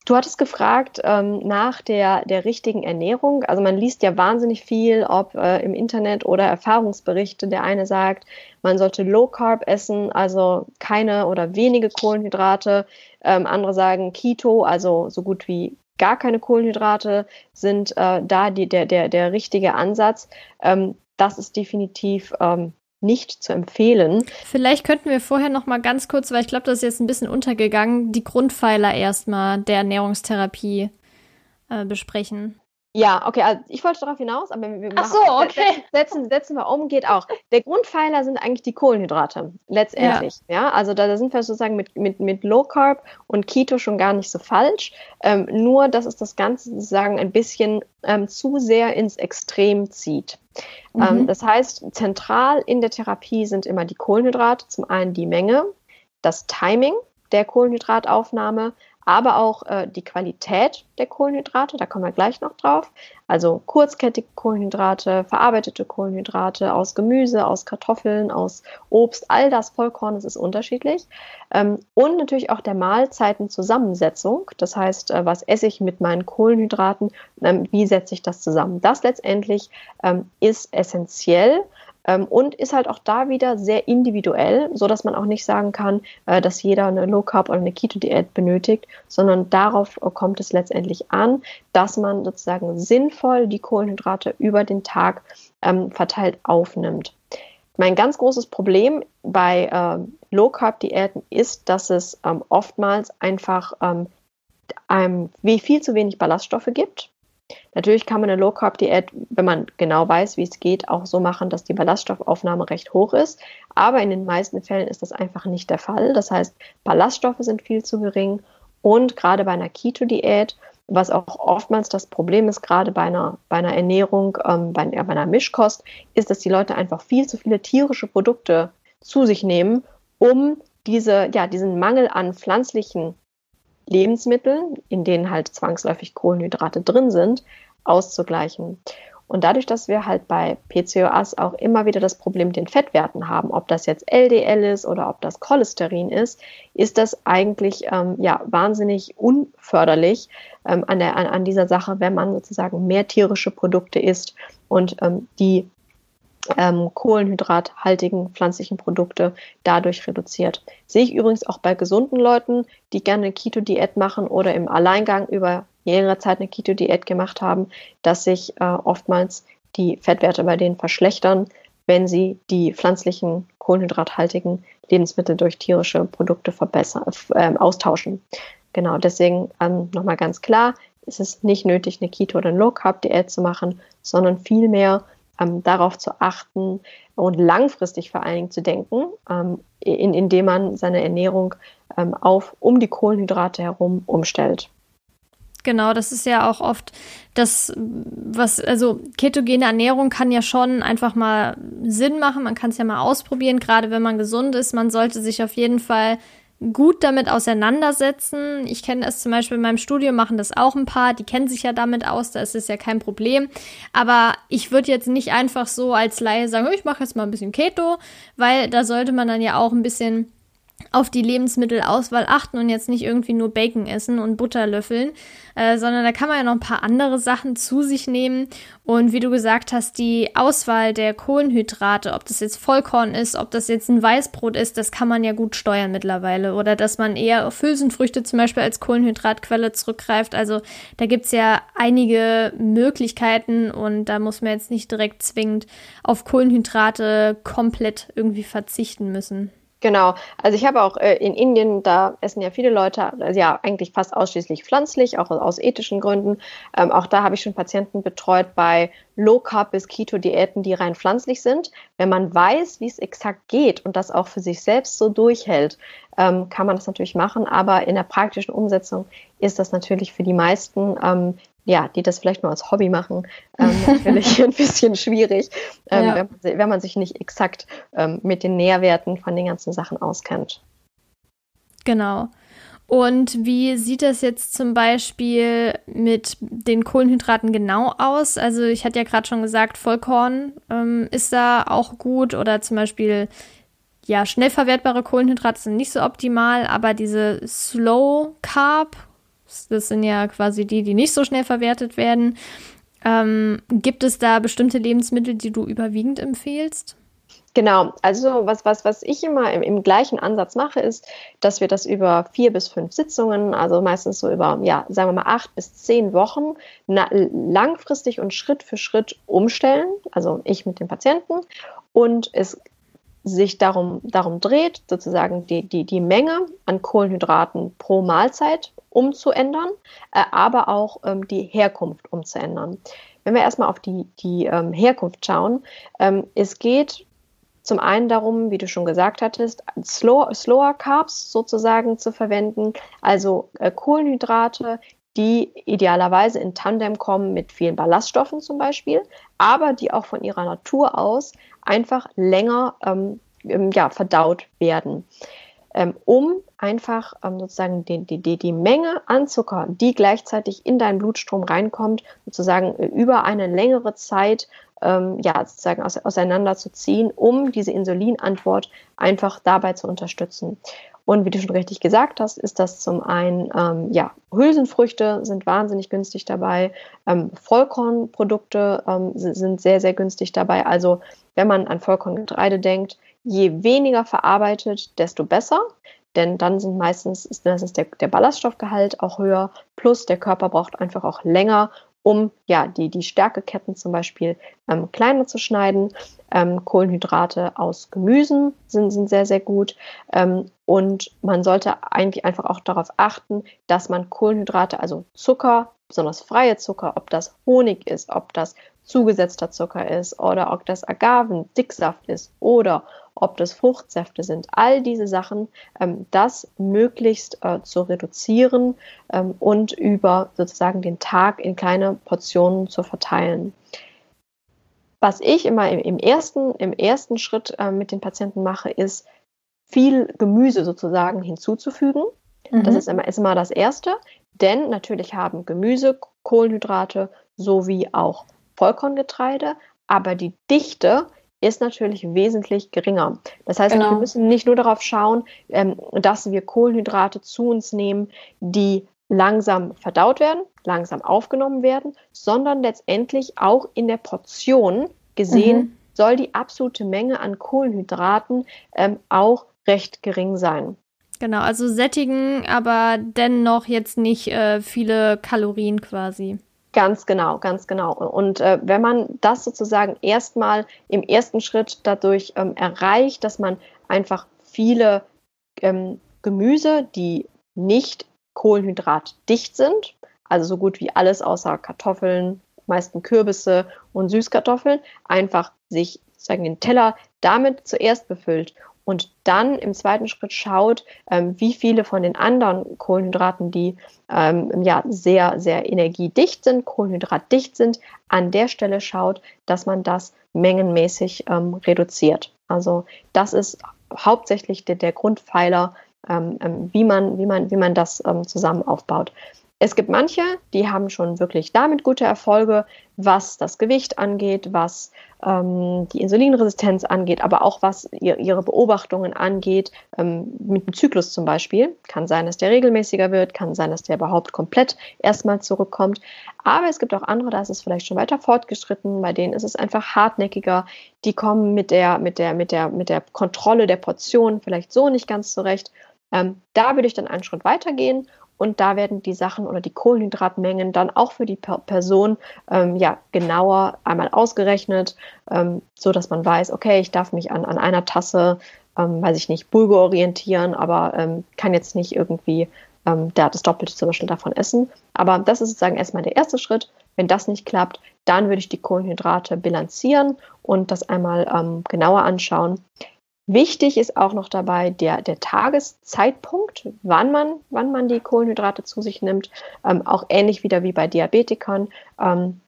Du hattest gefragt ähm, nach der, der richtigen Ernährung. Also man liest ja wahnsinnig viel, ob äh, im Internet oder Erfahrungsberichte. Der eine sagt, man sollte Low Carb essen, also keine oder wenige Kohlenhydrate. Ähm, andere sagen Keto, also so gut wie gar keine Kohlenhydrate sind äh, da die, der, der, der richtige Ansatz. Ähm, das ist definitiv ähm, nicht zu empfehlen. Vielleicht könnten wir vorher noch mal ganz kurz, weil ich glaube, das ist jetzt ein bisschen untergegangen, die Grundpfeiler erstmal der Ernährungstherapie äh, besprechen. Ja, okay, also ich wollte darauf hinaus, aber wir Ach so, okay. setzen, setzen wir um, geht auch. Der Grundpfeiler sind eigentlich die Kohlenhydrate, letztendlich. Ja, ja also da, da, sind wir sozusagen mit, mit, mit Low Carb und Keto schon gar nicht so falsch. Ähm, nur, dass es das Ganze sozusagen ein bisschen ähm, zu sehr ins Extrem zieht. Ähm, mhm. Ähm, das heißt, zentral in der Therapie sind immer die Kohlenhydrate, zum einen die Menge, das Timing der Kohlenhydrataufnahme, aber auch äh, die Qualität der Kohlenhydrate, da kommen wir gleich noch drauf. Also kurzkettige Kohlenhydrate, verarbeitete Kohlenhydrate aus Gemüse, aus Kartoffeln, aus Obst, all das Vollkorn, das ist unterschiedlich. Ähm, und natürlich auch der Mahlzeitenzusammensetzung, das heißt, äh, was esse ich mit meinen Kohlenhydraten, ähm, wie setze ich das zusammen. Das letztendlich ähm, ist essentiell und ist halt auch da wieder sehr individuell, so dass man auch nicht sagen kann, äh, dass jeder eine Low Carb oder eine Keto Diät benötigt, sondern darauf kommt es letztendlich an, dass man sozusagen sinnvoll die Kohlenhydrate über den Tag ähm, verteilt aufnimmt. Mein ganz großes Problem bei äh, Low Carb Diäten ist, dass es ähm, oftmals einfach ähm, einem, viel zu wenig Ballaststoffe gibt. Natürlich kann man eine Low Carb Diät, wenn man genau weiß, wie es geht, auch so machen, dass die Ballaststoffaufnahme recht hoch ist. Aber in den meisten Fällen ist das einfach nicht der Fall. Das heißt, Ballaststoffe sind viel zu gering und gerade bei einer Keto Diät, was auch oftmals das Problem ist, gerade bei einer, bei einer Ernährung, ähm, bei, bei einer Mischkost, ist, dass die Leute einfach viel zu viele tierische Produkte zu sich nehmen, um diese, ja, diesen Mangel an pflanzlichen Lebensmitteln, in denen halt zwangsläufig Kohlenhydrate drin sind, auszugleichen. Und dadurch, dass wir halt bei PCOS auch immer wieder das Problem mit den Fettwerten haben, ob das jetzt LDL ist oder ob das Cholesterin ist, ist das eigentlich ähm, ja wahnsinnig unförderlich ähm, an, der, an, an dieser Sache, wenn man sozusagen mehr tierische Produkte isst und ähm, die ähm, kohlenhydrathaltigen pflanzlichen Produkte dadurch reduziert. Sehe ich übrigens auch bei gesunden Leuten, die gerne eine Keto-Diät machen oder im Alleingang über längere Zeit eine Keto-Diät gemacht haben, dass sich äh, oftmals die Fettwerte bei denen verschlechtern, wenn sie die pflanzlichen kohlenhydrathaltigen Lebensmittel durch tierische Produkte verbessern, äh, austauschen. Genau, deswegen ähm, nochmal ganz klar, es ist nicht nötig, eine Keto- oder Low-Carb-Diät zu machen, sondern vielmehr ähm, darauf zu achten und langfristig vor allen Dingen zu denken, ähm, in, indem man seine Ernährung ähm, auf um die Kohlenhydrate herum umstellt. Genau, das ist ja auch oft das, was, also ketogene Ernährung kann ja schon einfach mal Sinn machen. Man kann es ja mal ausprobieren, gerade wenn man gesund ist. Man sollte sich auf jeden Fall gut damit auseinandersetzen. Ich kenne es zum Beispiel in meinem Studium, machen das auch ein paar, die kennen sich ja damit aus, da ist es ja kein Problem. Aber ich würde jetzt nicht einfach so als Laie sagen, ich mache jetzt mal ein bisschen Keto, weil da sollte man dann ja auch ein bisschen auf die Lebensmittelauswahl achten und jetzt nicht irgendwie nur Bacon essen und Butter löffeln, äh, sondern da kann man ja noch ein paar andere Sachen zu sich nehmen. Und wie du gesagt hast, die Auswahl der Kohlenhydrate, ob das jetzt Vollkorn ist, ob das jetzt ein Weißbrot ist, das kann man ja gut steuern mittlerweile. Oder dass man eher auf Hülsenfrüchte zum Beispiel als Kohlenhydratquelle zurückgreift. Also da gibt es ja einige Möglichkeiten und da muss man jetzt nicht direkt zwingend auf Kohlenhydrate komplett irgendwie verzichten müssen. Genau, also ich habe auch äh, in Indien, da essen ja viele Leute, also ja eigentlich fast ausschließlich pflanzlich, auch aus ethischen Gründen. Ähm, auch da habe ich schon Patienten betreut bei Low Carb bis Keto Diäten, die rein pflanzlich sind. Wenn man weiß, wie es exakt geht und das auch für sich selbst so durchhält, ähm, kann man das natürlich machen. Aber in der praktischen Umsetzung ist das natürlich für die meisten ähm, ja, die das vielleicht nur als Hobby machen, ähm, natürlich ein bisschen schwierig, ähm, ja. wenn, man, wenn, man, sich nicht exakt ähm, mit den Nährwerten von den ganzen Sachen auskennt. Genau. Und wie sieht das jetzt zum Beispiel mit den Kohlenhydraten genau aus? Also ich hatte ja gerade schon gesagt, Vollkorn ähm, ist da auch gut oder zum Beispiel ja schnell verwertbare Kohlenhydrate sind nicht so optimal, aber diese Slow Carb das sind ja quasi die, die nicht so schnell verwertet werden. Ähm, gibt es da bestimmte Lebensmittel, die du überwiegend empfehlst? Genau, also was, was, was ich immer im, im, gleichen Ansatz mache, ist, dass wir das über vier bis fünf Sitzungen, also meistens so über, ja, sagen wir mal acht bis zehn Wochen, na, langfristig und Schritt für Schritt umstellen, also ich mit dem Patienten. Und es sich darum, darum dreht, sozusagen die, die, die Menge an Kohlenhydraten pro Mahlzeit umzuändern, äh, aber auch ähm, die Herkunft umzuändern. Wenn wir erstmal auf die, die ähm, Herkunft schauen, ähm, es geht zum einen darum, wie du schon gesagt hattest, slow, slower Carbs sozusagen zu verwenden, also äh, Kohlenhydrate, die idealerweise in Tandem kommen mit vielen Ballaststoffen zum Beispiel, aber die auch von ihrer Natur aus einfach länger ähm, ja, verdaut werden. Ähm, um einfach ähm, sozusagen die, die, die Menge an Zucker, die gleichzeitig in deinen Blutstrom reinkommt, sozusagen über eine längere Zeit ähm, ja, sozusagen aus, auseinanderzuziehen, um diese Insulinantwort einfach dabei zu unterstützen. Und wie du schon richtig gesagt hast, ist das zum einen, ähm, ja, Hülsenfrüchte sind wahnsinnig günstig dabei, ähm, Vollkornprodukte ähm, sind sehr, sehr günstig dabei. Also wenn man an Vollkorngetreide denkt, je weniger verarbeitet, desto besser. Denn dann sind meistens, ist, ist der, der Ballaststoffgehalt auch höher, plus der Körper braucht einfach auch länger, um ja, die, die Stärkeketten zum Beispiel ähm, kleiner zu schneiden. Ähm, Kohlenhydrate aus Gemüsen sind, sind sehr, sehr gut. Ähm, und man sollte eigentlich einfach auch darauf achten, dass man Kohlenhydrate, also Zucker, besonders freie Zucker, ob das Honig ist, ob das zugesetzter Zucker ist oder ob das Agaven-Dicksaft ist oder ob das Fruchtsäfte sind, all diese Sachen, ähm, das möglichst äh, zu reduzieren ähm, und über sozusagen den Tag in kleine Portionen zu verteilen. Was ich immer im, im ersten, im ersten Schritt äh, mit den Patienten mache, ist, viel Gemüse sozusagen hinzuzufügen. Mhm. Das ist immer, ist immer das Erste, denn natürlich haben Gemüse, Kohlenhydrate sowie auch Vollkorngetreide, aber die Dichte ist natürlich wesentlich geringer. Das heißt, genau. wir müssen nicht nur darauf schauen, ähm, dass wir Kohlenhydrate zu uns nehmen, die langsam verdaut werden, langsam aufgenommen werden, sondern letztendlich auch in der Portion gesehen mhm. soll die absolute Menge an Kohlenhydraten ähm, auch recht gering sein. Genau, also sättigen, aber dennoch jetzt nicht äh, viele Kalorien quasi. Ganz genau, ganz genau. Und äh, wenn man das sozusagen erstmal im ersten Schritt dadurch ähm, erreicht, dass man einfach viele ähm, Gemüse, die nicht kohlenhydratdicht sind, also so gut wie alles außer Kartoffeln, meisten Kürbisse und Süßkartoffeln, einfach sich sozusagen den Teller damit zuerst befüllt und dann im zweiten Schritt schaut, ähm, wie viele von den anderen Kohlenhydraten, die ähm, ja sehr, sehr energiedicht sind, kohlenhydratdicht sind, an der Stelle schaut, dass man das mengenmäßig ähm, reduziert. Also das ist hauptsächlich der, der Grundpfeiler, ähm, ähm, wie, man, wie, man, wie man das ähm, zusammen aufbaut. Es gibt manche, die haben schon wirklich damit gute Erfolge, was das Gewicht angeht, was ähm, die Insulinresistenz angeht, aber auch was ihr, ihre Beobachtungen angeht, ähm, mit dem Zyklus zum Beispiel. Kann sein, dass der regelmäßiger wird, kann sein, dass der überhaupt komplett erstmal zurückkommt. Aber es gibt auch andere, da ist es vielleicht schon weiter fortgeschritten, bei denen ist es einfach hartnäckiger. Die kommen mit der, mit der, mit der, mit der Kontrolle der Portion vielleicht so nicht ganz zurecht. Ähm, da würde ich dann einen Schritt weitergehen und da werden die Sachen oder die Kohlenhydratmengen dann auch für die Person ähm, ja genauer einmal ausgerechnet, ähm, so dass man weiß, okay, ich darf mich an, an einer Tasse, ähm, weiß ich nicht, Bulgur orientieren, aber ähm, kann jetzt nicht irgendwie ähm, da das Doppelte zum Beispiel davon essen. Aber das ist sozusagen erstmal der erste Schritt. Wenn das nicht klappt, dann würde ich die Kohlenhydrate bilanzieren und das einmal ähm, genauer anschauen. Wichtig ist auch noch dabei der, der Tageszeitpunkt, wann man, wann man die Kohlenhydrate zu sich nimmt. Ähm, auch ähnlich wieder wie bei Diabetikern. Ähm,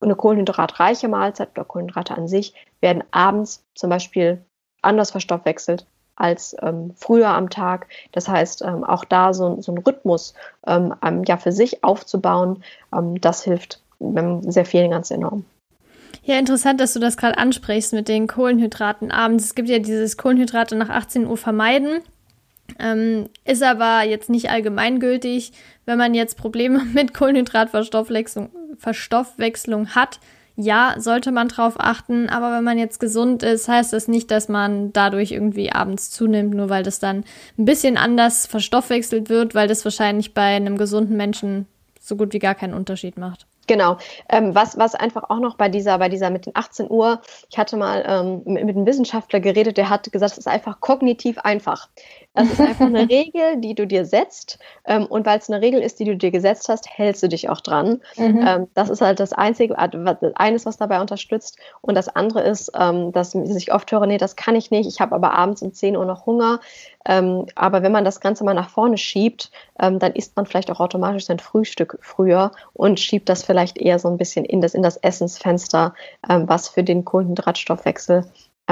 eine kohlenhydratreiche Mahlzeit oder Kohlenhydrate an sich werden abends zum Beispiel anders verstoffwechselt als ähm, früher am Tag. Das heißt, ähm, auch da so, so ein Rhythmus ähm, ja, für sich aufzubauen, ähm, das hilft sehr vielen ganz enorm. Ja, interessant, dass du das gerade ansprichst mit den Kohlenhydraten abends. Es gibt ja dieses Kohlenhydrate nach 18 Uhr vermeiden. Ähm, ist aber jetzt nicht allgemeingültig. Wenn man jetzt Probleme mit Kohlenhydratverstoffwechslung Verstoffwechslung hat, ja, sollte man drauf achten. Aber wenn man jetzt gesund ist, heißt das nicht, dass man dadurch irgendwie abends zunimmt, nur weil das dann ein bisschen anders verstoffwechselt wird, weil das wahrscheinlich bei einem gesunden Menschen so gut wie gar keinen Unterschied macht. Genau. Ähm, was, was einfach auch noch bei dieser, bei dieser mit den 18 Uhr, ich hatte mal ähm, mit, mit einem Wissenschaftler geredet, der hat gesagt, es ist einfach kognitiv einfach. Das ist einfach eine Regel, die du dir setzt. Ähm, und weil es eine Regel ist, die du dir gesetzt hast, hältst du dich auch dran. Mhm. Ähm, das ist halt das Einzige, eines, was dabei unterstützt. Und das andere ist, ähm, dass ich oft höre, nee, das kann ich nicht. Ich habe aber abends um 10 Uhr noch Hunger. Ähm, aber wenn man das Ganze mal nach vorne schiebt, ähm, dann isst man vielleicht auch automatisch sein Frühstück früher und schiebt das vielleicht eher so ein bisschen in das, in das Essensfenster, ähm, was für den Kohlenhydratstoffwechsel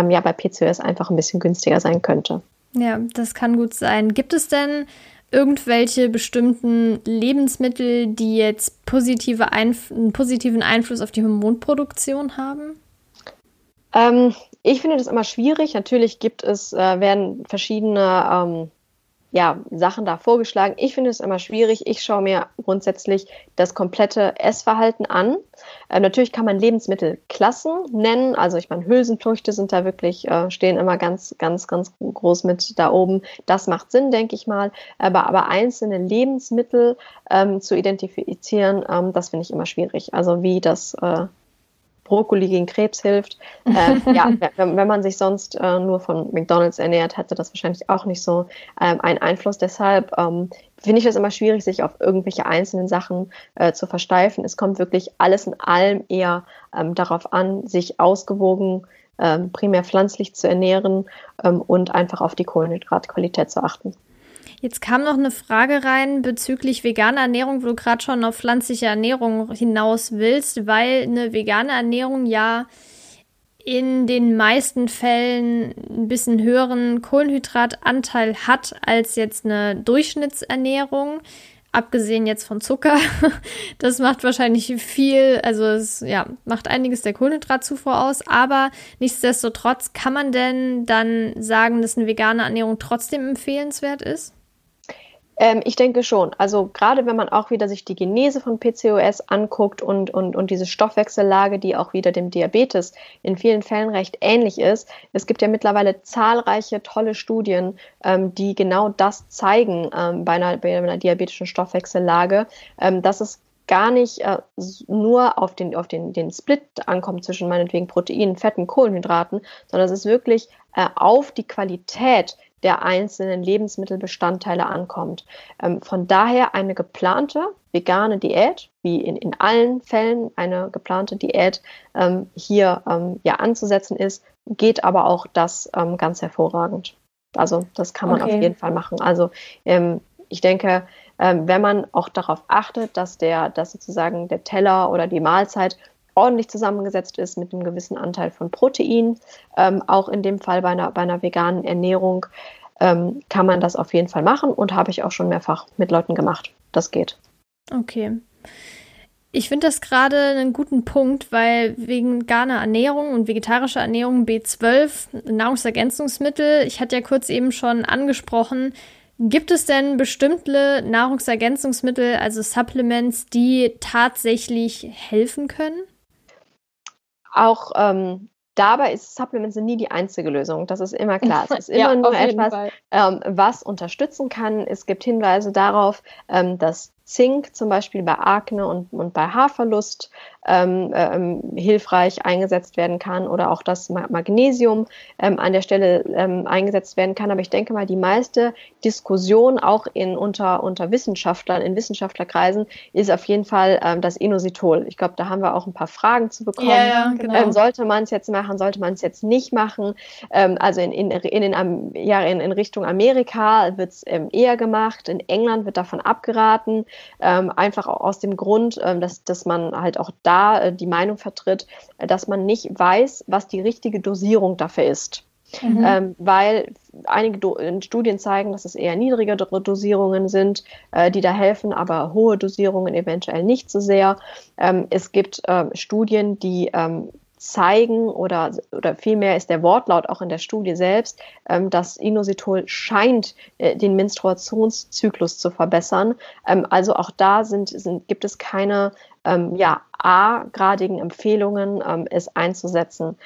ja bei PCOS einfach ein bisschen günstiger sein könnte. Ja, das kann gut sein. Gibt es denn irgendwelche bestimmten Lebensmittel, die jetzt positive Einf einen positiven Einfluss auf die Hormonproduktion haben? Ähm, ich finde das immer schwierig. Natürlich gibt es, äh, werden verschiedene ähm, ja, Sachen da vorgeschlagen. Ich finde es immer schwierig. Ich schaue mir grundsätzlich das komplette Essverhalten an. Äh, natürlich kann man Lebensmittelklassen nennen. Also ich meine, Hülsenfrüchte sind da wirklich, äh, stehen immer ganz, ganz, ganz groß mit da oben. Das macht Sinn, denke ich mal. Aber, aber einzelne Lebensmittel ähm, zu identifizieren, ähm, das finde ich immer schwierig. Also wie das äh, Brokkoli gegen Krebs hilft. Äh, ja, wenn, wenn, man sich sonst äh, nur von McDonalds ernährt, hätte das wahrscheinlich auch nicht so ähm, einen Einfluss. Deshalb ähm, finde ich es immer schwierig, sich auf irgendwelche einzelnen Sachen äh, zu versteifen. Es kommt wirklich alles in allem eher ähm, darauf an, sich ausgewogen, ähm, primär pflanzlich zu ernähren ähm, und einfach auf die Kohlenhydratqualität zu achten. Jetzt kam noch eine Frage rein bezüglich veganer Ernährung, wo du gerade schon auf pflanzliche Ernährung hinaus willst, weil eine vegane Ernährung ja in den meisten Fällen ein bisschen höheren Kohlenhydratanteil hat als jetzt eine Durchschnittsernährung. Abgesehen jetzt von Zucker. Das macht wahrscheinlich viel, also es ja, macht einiges der Kohlenhydratzufuhr aus, aber nichtsdestotrotz kann man denn dann sagen, dass eine vegane Ernährung trotzdem empfehlenswert ist? Ähm, ich denke schon. Also gerade wenn man auch wieder sich die Genese von PCOS anguckt und, und, und diese Stoffwechsellage, die auch wieder dem Diabetes in vielen Fällen recht ähnlich ist. Es gibt ja mittlerweile zahlreiche tolle Studien, ähm, die genau das zeigen ähm, bei, einer, bei einer diabetischen Stoffwechsellage, ähm, dass es gar nicht äh, nur auf, den, auf den, den Split ankommt zwischen meinetwegen Proteinen, Fetten, Kohlenhydraten, sondern es ist wirklich äh, auf die Qualität der einzelnen Lebensmittelbestandteile ankommt. Ähm, von daher eine geplante vegane Diät, wie in, in allen Fällen eine geplante Diät ähm, hier ähm, ja anzusetzen ist, geht aber auch das ganz hervorragend. Also das kann man okay. auf jeden Fall machen. Also ich denke, wenn man auch darauf achtet, dass der, dass sozusagen der Teller oder die Mahlzeit ordentlich zusammengesetzt ist mit einem gewissen Anteil von Protein. Ähm, auch in dem Fall bei einer, bei einer veganen Ernährung ähm, kann man das auf jeden Fall machen und habe ich auch schon mehrfach mit Leuten gemacht. Das geht. Okay. Ich finde das gerade einen guten Punkt, weil wegen veganer Ernährung und vegetarischer Ernährung B12, Nahrungsergänzungsmittel, ich hatte ja kurz eben schon angesprochen, gibt es denn bestimmte Nahrungsergänzungsmittel, also Supplements, die tatsächlich helfen können? Auch ähm, Dabei ist Supplements nie die einzige Lösung. Das ist immer klar. Es ist immer ja, nur etwas, ähm, was unterstützen kann. Es gibt Hinweise darauf, ähm, dass Zink zum Beispiel bei Akne und, und bei Haarverlust ähm, ähm, hilfreich eingesetzt werden kann oder auch das Magnesium ähm, an der Stelle ähm, eingesetzt werden kann. Aber ich denke mal, die meiste Diskussion auch in, unter, unter Wissenschaftlern, in Wissenschaftlerkreisen, ist auf jeden Fall ähm, das Inositol. Ich glaube, da haben wir auch ein paar Fragen zu bekommen. Ja, ja, genau. Ähm, sollte man es jetzt machen, sollte man es jetzt nicht machen? also in, in, in, in, ja, in, in Richtung Amerika wird es eher gemacht, in England wird davon abgeraten ähm, einfach aus dem Grund, ähm, dass, dass man halt auch da äh, die Meinung vertritt, äh, dass man nicht weiß, was die richtige Dosierung dafür ist. Mhm. Ähm, weil einige Do Studien zeigen, dass es eher niedrigere Dosierungen sind, äh, die da helfen, aber hohe Dosierungen eventuell nicht so sehr. Ähm, es gibt äh, Studien, die ähm, zeigen oder, oder vielmehr ist der Wortlaut auch in der Studie selbst, ähm, dass Inositol scheint, äh, den Menstruationszyklus zu verbessern. Ähm, also auch da sind, sind, gibt es keine ähm, ja, A-gradigen Empfehlungen, ähm, es einzusetzen.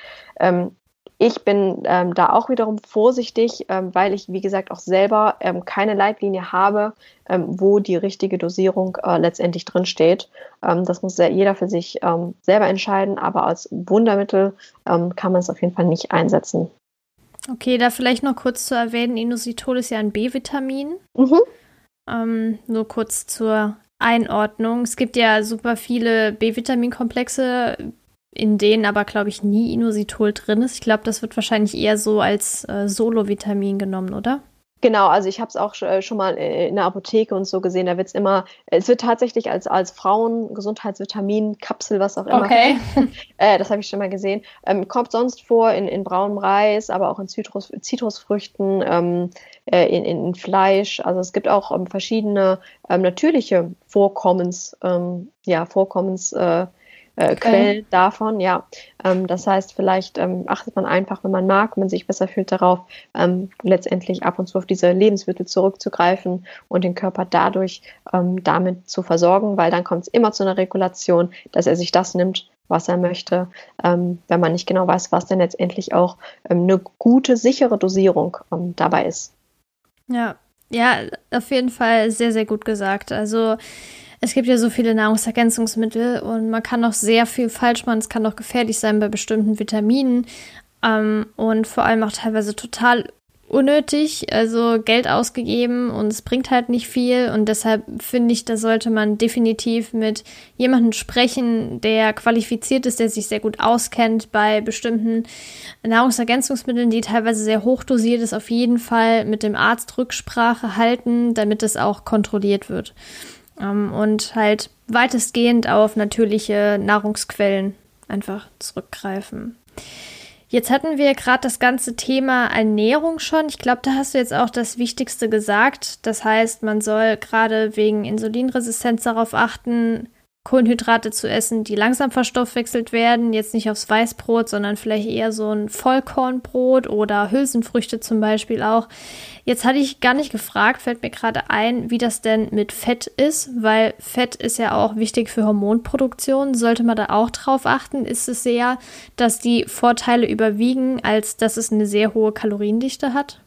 Ich bin ähm, da auch wiederum vorsichtig, ähm, weil ich, wie gesagt, auch selber ähm, keine Leitlinie habe, ähm, wo die richtige Dosierung äh, letztendlich drinsteht. Ähm, das muss jeder für sich ähm, selber entscheiden, aber als Wundermittel ähm, kann man es auf jeden Fall nicht einsetzen. Okay, da vielleicht noch kurz zu erwähnen, Inositol ist ja ein B-Vitamin. Mhm. Nur kurz zur Einordnung. Es gibt ja super viele B-Vitaminkomplexe, in denen aber, glaube ich, nie Inositol drin ist. Ich glaube, das wird wahrscheinlich eher so als äh, Solo-Vitamin genommen, oder? Genau, also ich habe es auch äh, schon mal äh, in der Apotheke und so gesehen. Da wird es immer, es wird tatsächlich als, als Frauen-Gesundheitsvitamin, Kapsel, was auch immer. Okay. äh, das habe ich schon mal gesehen. Ähm, kommt sonst vor in, in braunem Reis, aber auch in Zitrus, Zitrusfrüchten, ähm, äh, in, in Fleisch. Also es gibt auch ähm, verschiedene ähm, natürliche Vorkommens, ähm, ja, Vorkommens, äh, äh, Quellen davon, ja. Ähm, das heißt, vielleicht ähm, achtet man einfach, wenn man mag, wenn man sich besser fühlt, darauf, ähm, letztendlich ab und zu auf diese Lebensmittel zurückzugreifen und den Körper dadurch ähm, damit zu versorgen, weil dann kommt es immer zu einer Regulation, dass er sich das nimmt, was er möchte, ähm, wenn man nicht genau weiß, was denn letztendlich auch ähm, eine gute, sichere Dosierung dabei ist. Ja, ja, auf jeden Fall sehr, sehr gut gesagt. Also es gibt ja so viele Nahrungsergänzungsmittel und man kann auch sehr viel falsch machen. Es kann auch gefährlich sein bei bestimmten Vitaminen ähm, und vor allem auch teilweise total unnötig, also Geld ausgegeben und es bringt halt nicht viel und deshalb finde ich, da sollte man definitiv mit jemandem sprechen, der qualifiziert ist, der sich sehr gut auskennt bei bestimmten Nahrungsergänzungsmitteln, die teilweise sehr hoch dosiert ist, auf jeden Fall mit dem Arzt Rücksprache halten, damit es auch kontrolliert wird und halt weitestgehend auf natürliche Nahrungsquellen einfach zurückgreifen. Jetzt hatten wir gerade das ganze Thema Ernährung schon. Ich glaube, da hast du jetzt auch das Wichtigste gesagt. Das heißt, man soll gerade wegen Insulinresistenz darauf achten, Kohlenhydrate zu essen, die langsam verstoffwechselt werden. Jetzt nicht aufs Weißbrot, sondern vielleicht eher so ein Vollkornbrot oder Hülsenfrüchte zum Beispiel auch. Jetzt hatte ich gar nicht gefragt, fällt mir gerade ein, wie das denn mit Fett ist, weil Fett ist ja auch wichtig für Hormonproduktion. Sollte man da auch drauf achten? Ist es sehr, dass die Vorteile überwiegen, als dass es eine sehr hohe Kaloriendichte hat?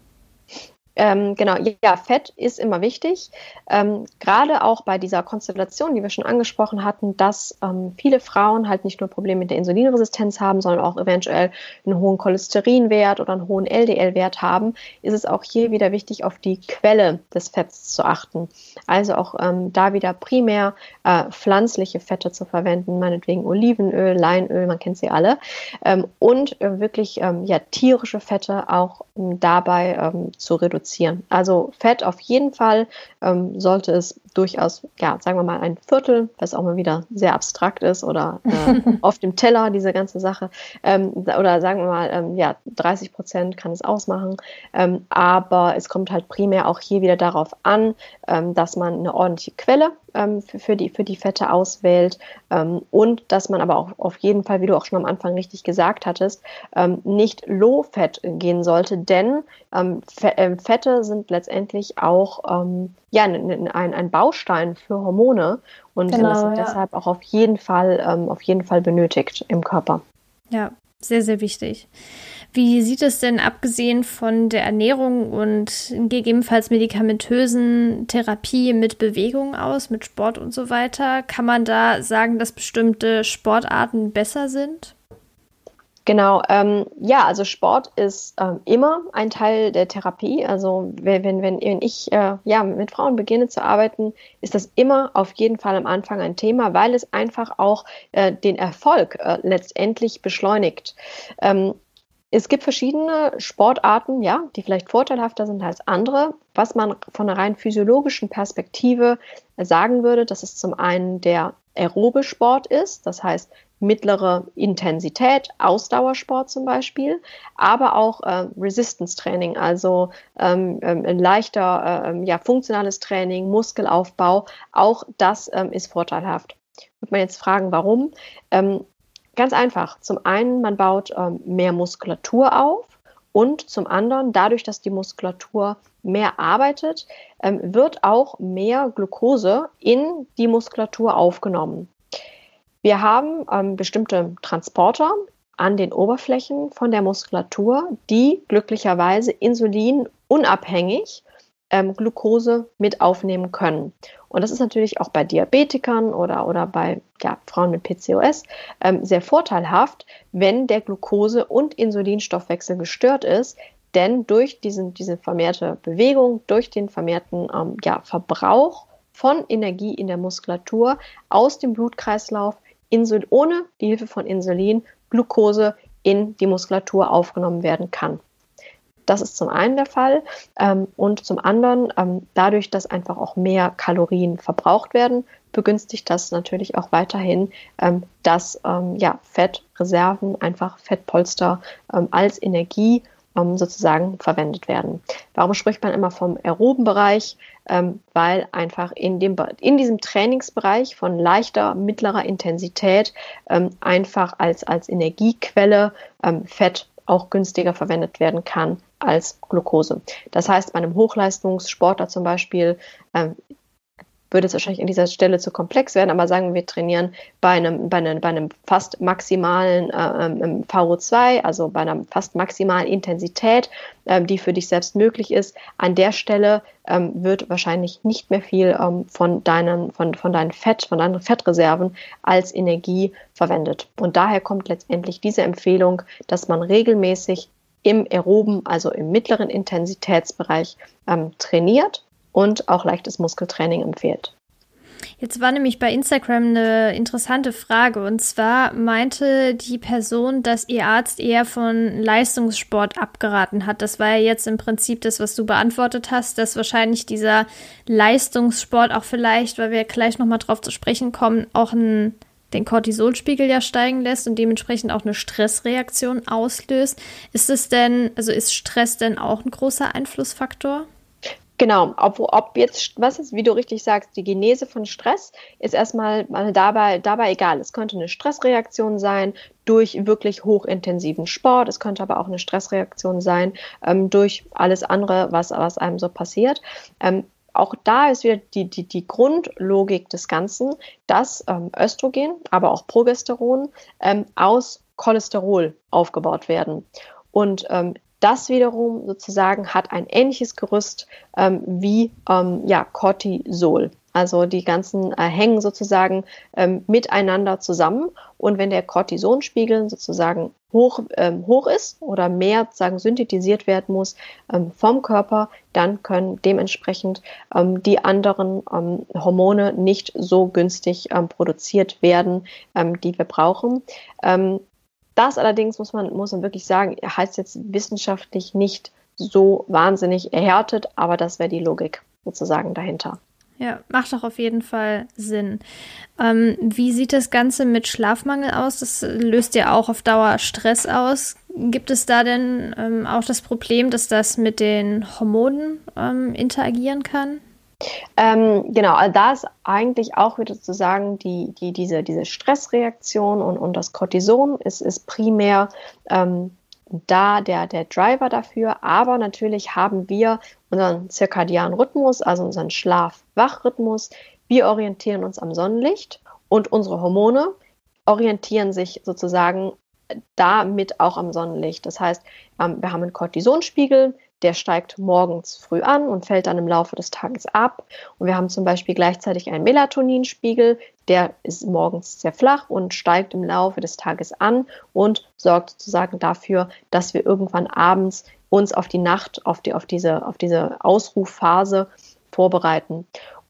Ähm, genau, ja, Fett ist immer wichtig. Ähm, Gerade auch bei dieser Konstellation, die wir schon angesprochen hatten, dass ähm, viele Frauen halt nicht nur Probleme mit der Insulinresistenz haben, sondern auch eventuell einen hohen Cholesterinwert oder einen hohen LDL-Wert haben, ist es auch hier wieder wichtig, auf die Quelle des Fetts zu achten. Also auch ähm, da wieder primär äh, pflanzliche Fette zu verwenden, meinetwegen Olivenöl, Leinöl, man kennt sie alle, ähm, und äh, wirklich ähm, ja, tierische Fette auch dabei zu reduzieren reduzieren. Also Fett auf jeden Fall ähm, sollte es durchaus, ja, sagen wir mal ein Viertel, was auch mal wieder sehr abstrakt ist oder äh, auf dem Teller, diese ganze Sache, ähm, oder sagen wir mal, ähm, ja, 30 Prozent kann es ausmachen. Ähm, aber es kommt halt primär auch hier wieder darauf an, ähm, dass man eine ordentliche Quelle ähm, für, für, die, für die Fette auswählt ähm, und dass man aber auch auf jeden Fall, wie du auch schon am Anfang richtig gesagt hattest, ähm, nicht low-fat gehen sollte, denn ähm, äh, Fette sind letztendlich auch ähm, ja, ein, ein Baustein für Hormone und genau, sind ja. deshalb auch auf jeden Fall, ähm, auf jeden Fall benötigt im Körper. Ja, sehr, sehr wichtig. Wie sieht es denn abgesehen von der Ernährung und gegebenenfalls medikamentösen Therapie mit Bewegung aus, mit Sport und so weiter? Kann man da sagen, dass bestimmte Sportarten besser sind? Genau, ähm, ja, also Sport ist ähm, immer ein Teil der Therapie. Also wenn, wenn, wenn ich äh, ja, mit Frauen beginne zu arbeiten, ist das immer auf jeden Fall am Anfang ein Thema, weil es einfach auch äh, den Erfolg äh, letztendlich beschleunigt. Ähm, es gibt verschiedene Sportarten, ja, die vielleicht vorteilhafter sind als andere. Was man von einer rein physiologischen Perspektive sagen würde, dass es zum einen der aerobe Sport ist, das heißt mittlere Intensität, Ausdauersport zum Beispiel, aber auch äh, Resistance Training, also ähm, ähm, leichter äh, ja, funktionales Training, Muskelaufbau, auch das ähm, ist vorteilhaft. Wird man jetzt fragen, warum? Ganz einfach. Zum einen, man baut ähm, mehr Muskulatur auf und zum anderen, dadurch, dass die Muskulatur mehr arbeitet, ähm, wird auch mehr Glucose in die Muskulatur aufgenommen. Wir haben ähm, bestimmte Transporter an den Oberflächen von der Muskulatur, die glücklicherweise insulinunabhängig ähm, Glucose mit aufnehmen können. Und das ist natürlich auch bei Diabetikern oder, oder bei ja, Frauen mit PCOS ähm, sehr vorteilhaft, wenn der Glucose- und Insulinstoffwechsel gestört ist, denn durch diesen, diese vermehrte Bewegung, durch den vermehrten ähm, ja, Verbrauch von Energie in der Muskulatur aus dem Blutkreislauf Insul ohne die Hilfe von Insulin Glucose in die Muskulatur aufgenommen werden kann. Das ist zum einen der Fall. Ähm, und zum anderen, ähm, dadurch, dass einfach auch mehr Kalorien verbraucht werden, begünstigt das natürlich auch weiterhin, ähm, dass ja, Fettreserven, einfach Fettpolster als Energie sozusagen verwendet werden. Warum spricht man immer vom aeroben Bereich? weil einfach in, dem, in diesem Trainingsbereich von leichter, mittlerer Intensität einfach als, als Energiequelle Fett auch günstiger verwendet werden kann als Glucose. Das heißt, bei einem Hochleistungssportler zum Beispiel ähm, würde es wahrscheinlich an dieser Stelle zu komplex werden, aber sagen wir trainieren bei einem, bei einem, bei einem fast maximalen äh, ähm, VO2, also bei einer fast maximalen Intensität, äh, die für dich selbst möglich ist. An der Stelle ähm, wird wahrscheinlich nicht mehr viel ähm, von deinen, von, von deinen Fett, von deinen Fettreserven als Energie verwendet. Und daher kommt letztendlich diese Empfehlung, dass man regelmäßig im aeroben, also im mittleren Intensitätsbereich ähm, trainiert und auch leichtes Muskeltraining empfiehlt. Jetzt war nämlich bei Instagram eine interessante Frage und zwar meinte die Person, dass ihr Arzt eher von Leistungssport abgeraten hat. Das war ja jetzt im Prinzip das, was du beantwortet hast, dass wahrscheinlich dieser Leistungssport auch vielleicht, weil wir gleich nochmal drauf zu sprechen kommen, auch ein, den Cortisolspiegel ja steigen lässt und dementsprechend auch eine Stressreaktion auslöst. Ist es denn, also ist Stress denn auch ein großer Einflussfaktor? Genau, ob, ob jetzt, was ist, wie du richtig sagst, die Genese von Stress ist erstmal dabei, dabei egal. Es könnte eine Stressreaktion sein durch wirklich hochintensiven Sport, es könnte aber auch eine Stressreaktion sein ähm, durch alles andere, was, was einem so passiert. Ähm, auch da ist wieder die, die, die Grundlogik des Ganzen, dass ähm, Östrogen, aber auch Progesteron ähm, aus Cholesterol aufgebaut werden. Und ähm, das wiederum sozusagen hat ein ähnliches Gerüst ähm, wie ähm, ja, Cortisol. Also die ganzen äh, hängen sozusagen ähm, miteinander zusammen. Und wenn der Cortisonspiegel sozusagen hoch, ähm, hoch ist oder mehr sozusagen synthetisiert werden muss ähm, vom Körper, dann können dementsprechend ähm, die anderen ähm, Hormone nicht so günstig ähm, produziert werden, die wir brauchen. Das allerdings muss man, muss man wirklich sagen, heißt jetzt wissenschaftlich nicht so wahnsinnig erhärtet, aber das wäre die Logik sozusagen dahinter. Ja, macht doch auf jeden Fall Sinn. Ähm, wie sieht das Ganze mit Schlafmangel aus? Das löst ja auch auf Dauer Stress aus. Gibt es da denn ähm, auch das Problem, dass das mit den Hormonen ähm, interagieren kann? Ähm, genau, also da ist eigentlich auch wieder zu sagen, die, die, diese, diese Stressreaktion und, und das Cortison ist, ist primär ähm, da der, der Driver dafür. Aber natürlich haben wir unseren zirkadianen Rhythmus, also unseren Schlaf-Wach-Rhythmus. Wir orientieren uns am Sonnenlicht und unsere Hormone orientieren sich sozusagen damit auch am Sonnenlicht. Das heißt, ähm, wir haben einen Cortisonspiegel, der steigt morgens früh an und fällt dann im Laufe des Tages ab. Und wir haben zum Beispiel gleichzeitig einen Melatoninspiegel, der ist morgens sehr flach und steigt im Laufe des Tages an und sorgt sozusagen dafür, dass wir irgendwann abends uns auf die Nacht, auf, die, auf, diese, auf diese Ausrufphase vorbereiten.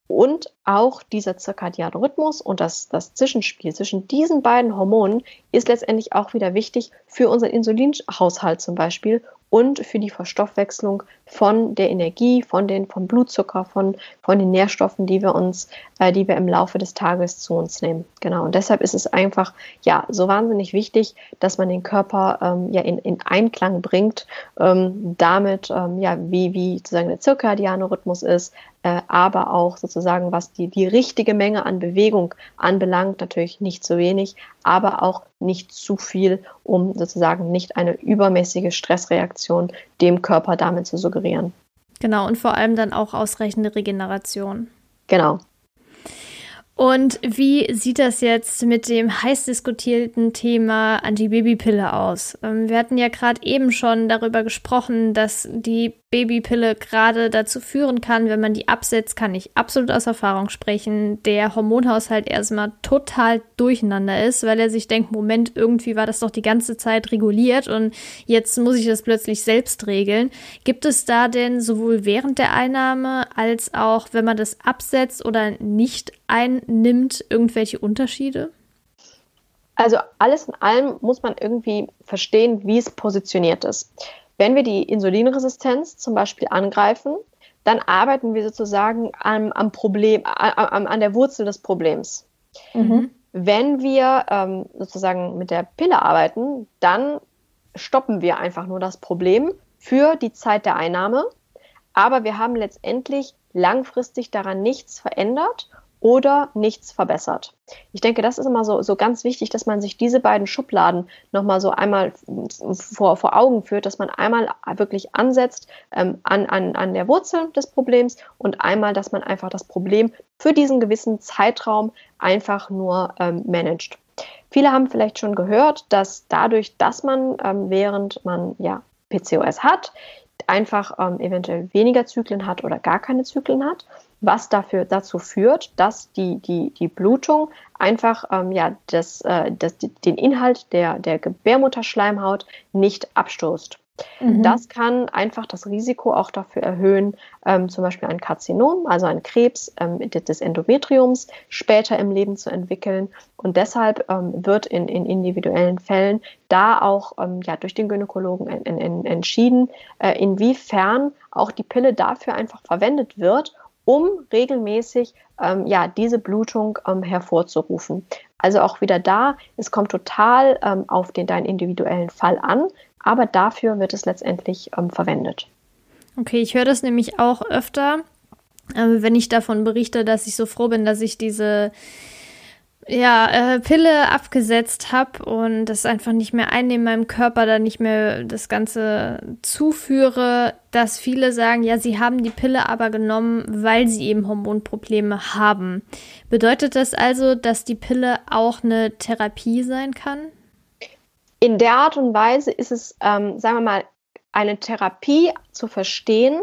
Und auch dieser zirkadiane Rhythmus und das, das Zwischenspiel zwischen diesen beiden Hormonen ist letztendlich auch wieder wichtig für unseren Insulinhaushalt zum Beispiel und für die Verstoffwechslung von der Energie, von den, vom Blutzucker, von, von den Nährstoffen, die wir uns, äh, die wir im Laufe des Tages zu uns nehmen. Genau. Und deshalb ist es einfach, ja, so wahnsinnig wichtig, dass man den Körper ähm, ja in, in Einklang bringt, ähm, damit, ähm, ja, wie, wie sozusagen der zirkadiane Rhythmus ist, äh, aber auch sozusagen, was die, die richtige Menge an Bewegung anbelangt, natürlich nicht zu wenig, aber auch nicht zu viel, um sozusagen nicht eine übermäßige Stressreaktion dem Körper damit zu suggerieren. Genau, und vor allem dann auch ausreichende Regeneration. Genau. Und wie sieht das jetzt mit dem heiß diskutierten Thema Antibabypille aus? Ähm, wir hatten ja gerade eben schon darüber gesprochen, dass die Babypille gerade dazu führen kann, wenn man die absetzt, kann ich absolut aus Erfahrung sprechen, der Hormonhaushalt erstmal total durcheinander ist, weil er sich denkt, Moment, irgendwie war das doch die ganze Zeit reguliert und jetzt muss ich das plötzlich selbst regeln. Gibt es da denn sowohl während der Einnahme als auch, wenn man das absetzt oder nicht einnimmt, irgendwelche Unterschiede? Also alles in allem muss man irgendwie verstehen, wie es positioniert ist. Wenn wir die Insulinresistenz zum Beispiel angreifen, dann arbeiten wir sozusagen am, am Problem, an, an, der Wurzel des Problems. Mhm. Wenn wir ähm, sozusagen mit der Pille arbeiten, dann stoppen wir einfach nur das Problem für die Zeit der Einnahme. Aber wir haben letztendlich langfristig daran nichts verändert oder nichts verbessert. Ich denke, das ist immer so, so ganz wichtig, dass man sich diese beiden Schubladen nochmal so einmal vor, vor Augen führt, dass man einmal wirklich ansetzt ähm, an, an, an der Wurzel des Problems und einmal, dass man einfach das Problem für diesen gewissen Zeitraum einfach nur ähm, managt. Viele haben vielleicht schon gehört, dass dadurch, dass man ähm, während man ja PCOS hat, einfach ähm, eventuell weniger Zyklen hat oder gar keine Zyklen hat was dafür, dazu führt, dass die, die, die Blutung einfach ähm, ja, das, äh, das, den Inhalt der, der Gebärmutterschleimhaut nicht abstoßt. Mhm. Das kann einfach das Risiko auch dafür erhöhen, ähm, zum Beispiel ein Karzinom, also ein Krebs ähm, des Endometriums, später im Leben zu entwickeln. Und deshalb ähm, wird in, in individuellen Fällen da auch ähm, ja, durch den Gynäkologen en, en, entschieden, äh, inwiefern auch die Pille dafür einfach verwendet wird, um regelmäßig ähm, ja, diese Blutung ähm, hervorzurufen. Also auch wieder da, es kommt total ähm, auf den, deinen individuellen Fall an, aber dafür wird es letztendlich ähm, verwendet. Okay, ich höre das nämlich auch öfter, äh, wenn ich davon berichte, dass ich so froh bin, dass ich diese ja, äh, Pille abgesetzt habe und das einfach nicht mehr einnehme in meinem Körper, da nicht mehr das Ganze zuführe, dass viele sagen, ja, sie haben die Pille aber genommen, weil sie eben Hormonprobleme haben. Bedeutet das also, dass die Pille auch eine Therapie sein kann? In der Art und Weise ist es, ähm, sagen wir mal, eine Therapie zu verstehen,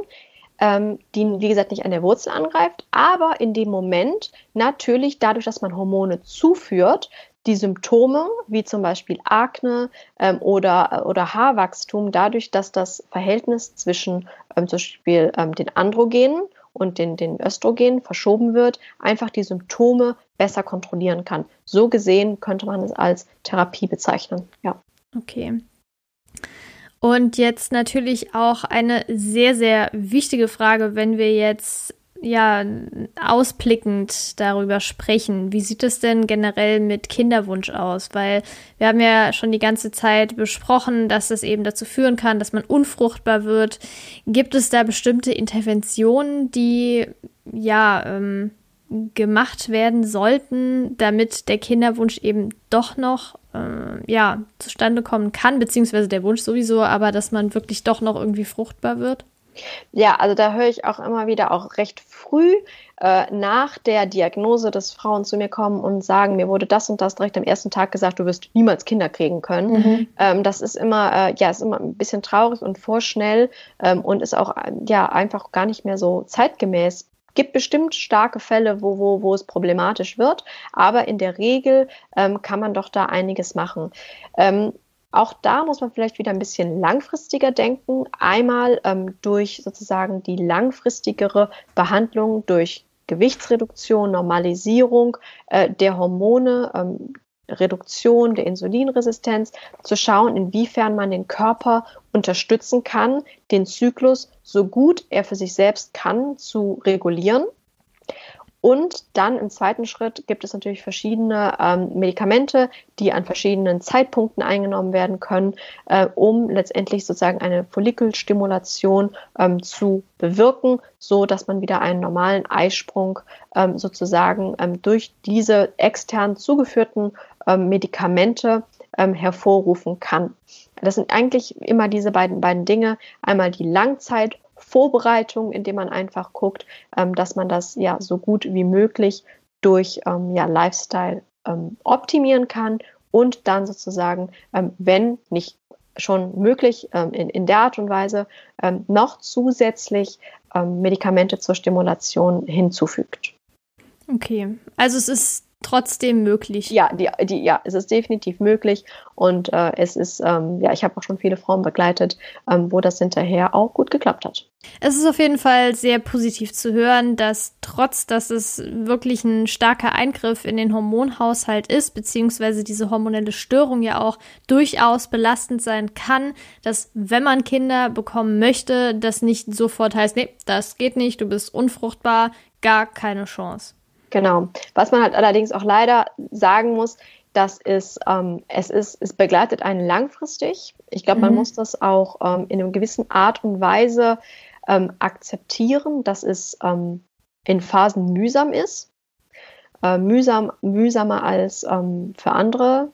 ähm, die, wie gesagt, nicht an der Wurzel angreift, aber in dem Moment natürlich dadurch, dass man Hormone zuführt, die Symptome, wie zum Beispiel Akne ähm, oder, oder Haarwachstum, dadurch, dass das Verhältnis zwischen ähm, zum Beispiel ähm, den Androgenen und den, den Östrogenen verschoben wird, einfach die Symptome besser kontrollieren kann. So gesehen könnte man es als Therapie bezeichnen. Ja. Okay. Und jetzt natürlich auch eine sehr, sehr wichtige Frage, wenn wir jetzt ja ausblickend darüber sprechen. Wie sieht es denn generell mit Kinderwunsch aus? Weil wir haben ja schon die ganze Zeit besprochen, dass es eben dazu führen kann, dass man unfruchtbar wird. Gibt es da bestimmte Interventionen, die ja, ähm, gemacht werden sollten, damit der Kinderwunsch eben doch noch äh, ja, zustande kommen kann, beziehungsweise der Wunsch sowieso, aber dass man wirklich doch noch irgendwie fruchtbar wird? Ja, also da höre ich auch immer wieder auch recht früh äh, nach der Diagnose, dass Frauen zu mir kommen und sagen, mir wurde das und das direkt am ersten Tag gesagt, du wirst niemals Kinder kriegen können. Mhm. Ähm, das ist immer, äh, ja, ist immer ein bisschen traurig und vorschnell ähm, und ist auch ja einfach gar nicht mehr so zeitgemäß gibt bestimmt starke Fälle, wo, wo, wo es problematisch wird, aber in der Regel ähm, kann man doch da einiges machen. Ähm, auch da muss man vielleicht wieder ein bisschen langfristiger denken. Einmal ähm, durch sozusagen die langfristigere Behandlung durch Gewichtsreduktion, Normalisierung äh, der Hormone, ähm, Reduktion der Insulinresistenz, zu schauen, inwiefern man den Körper unterstützen kann, den Zyklus so gut er für sich selbst kann zu regulieren. Und dann im zweiten Schritt gibt es natürlich verschiedene ähm, Medikamente, die an verschiedenen Zeitpunkten eingenommen werden können, äh, um letztendlich sozusagen eine Follikelstimulation ähm, zu bewirken, so dass man wieder einen normalen Eisprung ähm, sozusagen ähm, durch diese extern zugeführten ähm, Medikamente ähm, hervorrufen kann. Das sind eigentlich immer diese beiden, beiden Dinge. Einmal die Langzeit Vorbereitung, indem man einfach guckt, ähm, dass man das ja so gut wie möglich durch ähm, ja, Lifestyle ähm, optimieren kann und dann sozusagen, ähm, wenn nicht schon möglich, ähm, in, in der Art und Weise noch zusätzlich Medikamente zur Stimulation hinzufügt. Okay, also es ist trotzdem möglich. Ja, die, die, ja, es ist definitiv möglich und äh, es ist, ähm, ja, ich habe auch schon viele Frauen begleitet, ähm, wo das hinterher auch gut geklappt hat. Es ist auf jeden Fall sehr positiv zu hören, dass trotz, dass es wirklich ein starker Eingriff in den Hormonhaushalt ist, beziehungsweise diese hormonelle Störung ja auch durchaus belastend sein kann, dass wenn man Kinder bekommen möchte, das nicht sofort heißt, nee, das geht nicht, du bist unfruchtbar, gar keine Chance. Genau. Was man halt allerdings auch leider sagen muss, das ist, ähm, es ist, es begleitet einen langfristig. Ich glaube, man mhm. muss das auch ähm, in einer gewissen Art und Weise ähm, akzeptieren, dass es ähm, in Phasen mühsam ist. Äh, mühsam, mühsamer als ähm, für andere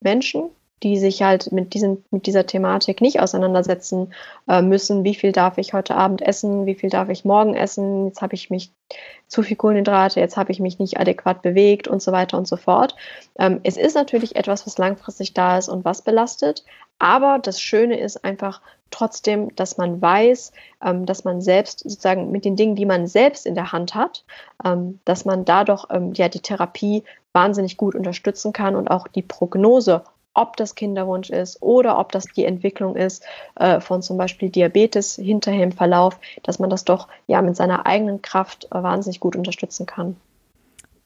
Menschen die sich halt mit, diesen, mit dieser Thematik nicht auseinandersetzen äh, müssen. Wie viel darf ich heute Abend essen? Wie viel darf ich morgen essen? Jetzt habe ich mich zu viel Kohlenhydrate, jetzt habe ich mich nicht adäquat bewegt und so weiter und so fort. Ähm, es ist natürlich etwas, was langfristig da ist und was belastet. Aber das Schöne ist einfach trotzdem, dass man weiß, ähm, dass man selbst sozusagen mit den Dingen, die man selbst in der Hand hat, ähm, dass man dadurch ähm, ja die Therapie wahnsinnig gut unterstützen kann und auch die Prognose ob das Kinderwunsch ist oder ob das die Entwicklung ist äh, von zum Beispiel Diabetes hinterher im Verlauf, dass man das doch ja mit seiner eigenen Kraft äh, wahnsinnig gut unterstützen kann.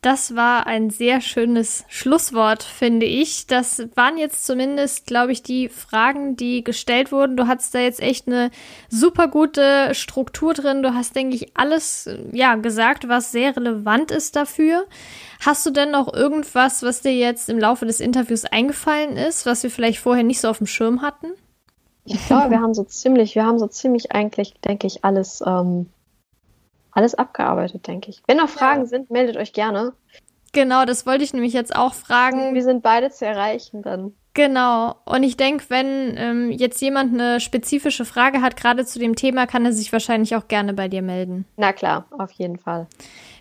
Das war ein sehr schönes Schlusswort, finde ich. Das waren jetzt zumindest, glaube ich, die Fragen, die gestellt wurden. Du hattest da jetzt echt eine super gute Struktur drin. Du hast, denke ich, alles ja gesagt, was sehr relevant ist dafür. Hast du denn noch irgendwas, was dir jetzt im Laufe des Interviews eingefallen ist, was wir vielleicht vorher nicht so auf dem Schirm hatten? Ich glaube, wir haben so ziemlich, wir haben so ziemlich eigentlich, denke ich, alles ähm, alles abgearbeitet, denke ich. Wenn noch Fragen ja. sind, meldet euch gerne. Genau, das wollte ich nämlich jetzt auch fragen. Wir sind beide zu erreichen dann. Genau. Und ich denke, wenn ähm, jetzt jemand eine spezifische Frage hat, gerade zu dem Thema, kann er sich wahrscheinlich auch gerne bei dir melden. Na klar, auf jeden Fall.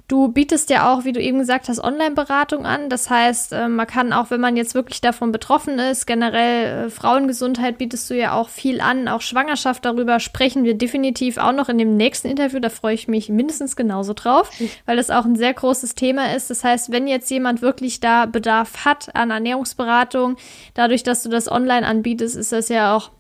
Du bietest ja auch, wie du eben gesagt hast, Online-Beratung an. Das heißt, äh, man kann auch, wenn man jetzt wirklich davon betroffen ist, generell äh, Frauengesundheit bietest du ja auch viel an, auch Schwangerschaft, darüber sprechen wir definitiv auch noch in dem nächsten Interview. Da freue ich mich mindestens genauso drauf, weil das auch ein sehr großes Thema ist. Das heißt, wenn jetzt jemand wirklich da Bedarf hat an Ernährungsberatung, dadurch, dass du das online anbietest, ist das ja auch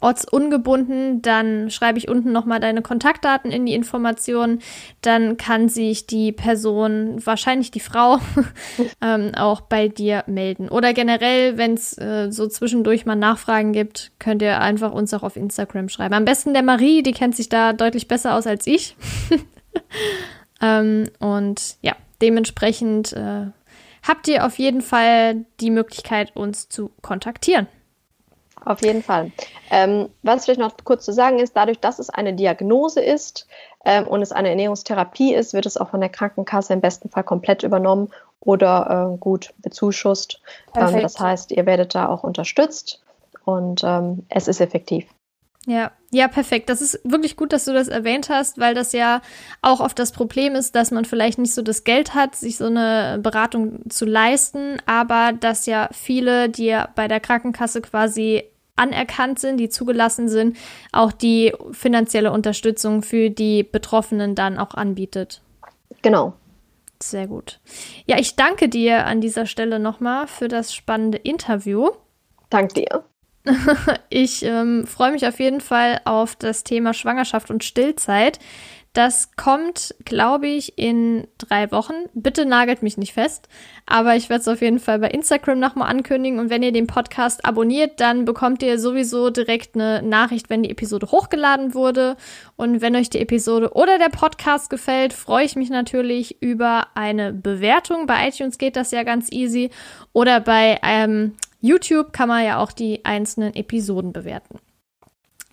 ortsungebunden, dann schreibe ich unten nochmal deine Kontaktdaten in die Informationen. Dann kann sich die Person, wahrscheinlich die Frau, ähm, auch bei dir melden. Oder generell, wenn es äh, so zwischendurch mal Nachfragen gibt, könnt ihr einfach uns auch auf Instagram schreiben. Am besten der Marie, die kennt sich da deutlich besser aus als ich. ähm, und ja, dementsprechend äh, habt ihr auf jeden Fall die Möglichkeit, uns zu kontaktieren. Auf jeden Fall. Ähm, was vielleicht noch kurz zu sagen ist, dadurch, dass es eine Diagnose ist, ähm, und es eine Ernährungstherapie ist, wird es auch von der Krankenkasse im besten Fall komplett übernommen oder äh, gut bezuschusst. Ähm, das heißt, ihr werdet da auch unterstützt und ähm, es ist effektiv. Ja, ja, perfekt. Das ist wirklich gut, dass du das erwähnt hast, weil das ja auch oft das Problem ist, dass man vielleicht nicht so das Geld hat, sich so eine Beratung zu leisten, aber dass ja viele, die ja bei der Krankenkasse quasi anerkannt sind, die zugelassen sind, auch die finanzielle Unterstützung für die Betroffenen dann auch anbietet. Genau. Sehr gut. Ja, ich danke dir an dieser Stelle nochmal für das spannende Interview. Dank dir. ich ähm, freue mich auf jeden Fall auf das Thema Schwangerschaft und Stillzeit. Das kommt, glaube ich, in drei Wochen. Bitte nagelt mich nicht fest, aber ich werde es auf jeden Fall bei Instagram nochmal ankündigen. Und wenn ihr den Podcast abonniert, dann bekommt ihr sowieso direkt eine Nachricht, wenn die Episode hochgeladen wurde. Und wenn euch die Episode oder der Podcast gefällt, freue ich mich natürlich über eine Bewertung. Bei iTunes geht das ja ganz easy. Oder bei ähm, YouTube kann man ja auch die einzelnen Episoden bewerten.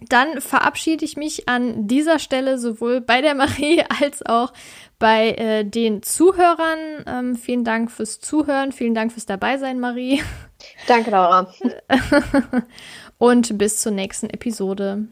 Dann verabschiede ich mich an dieser Stelle sowohl bei der Marie als auch bei äh, den Zuhörern. Ähm, vielen Dank fürs Zuhören, vielen Dank fürs Dabeisein, Marie. Danke, Laura. Und bis zur nächsten Episode.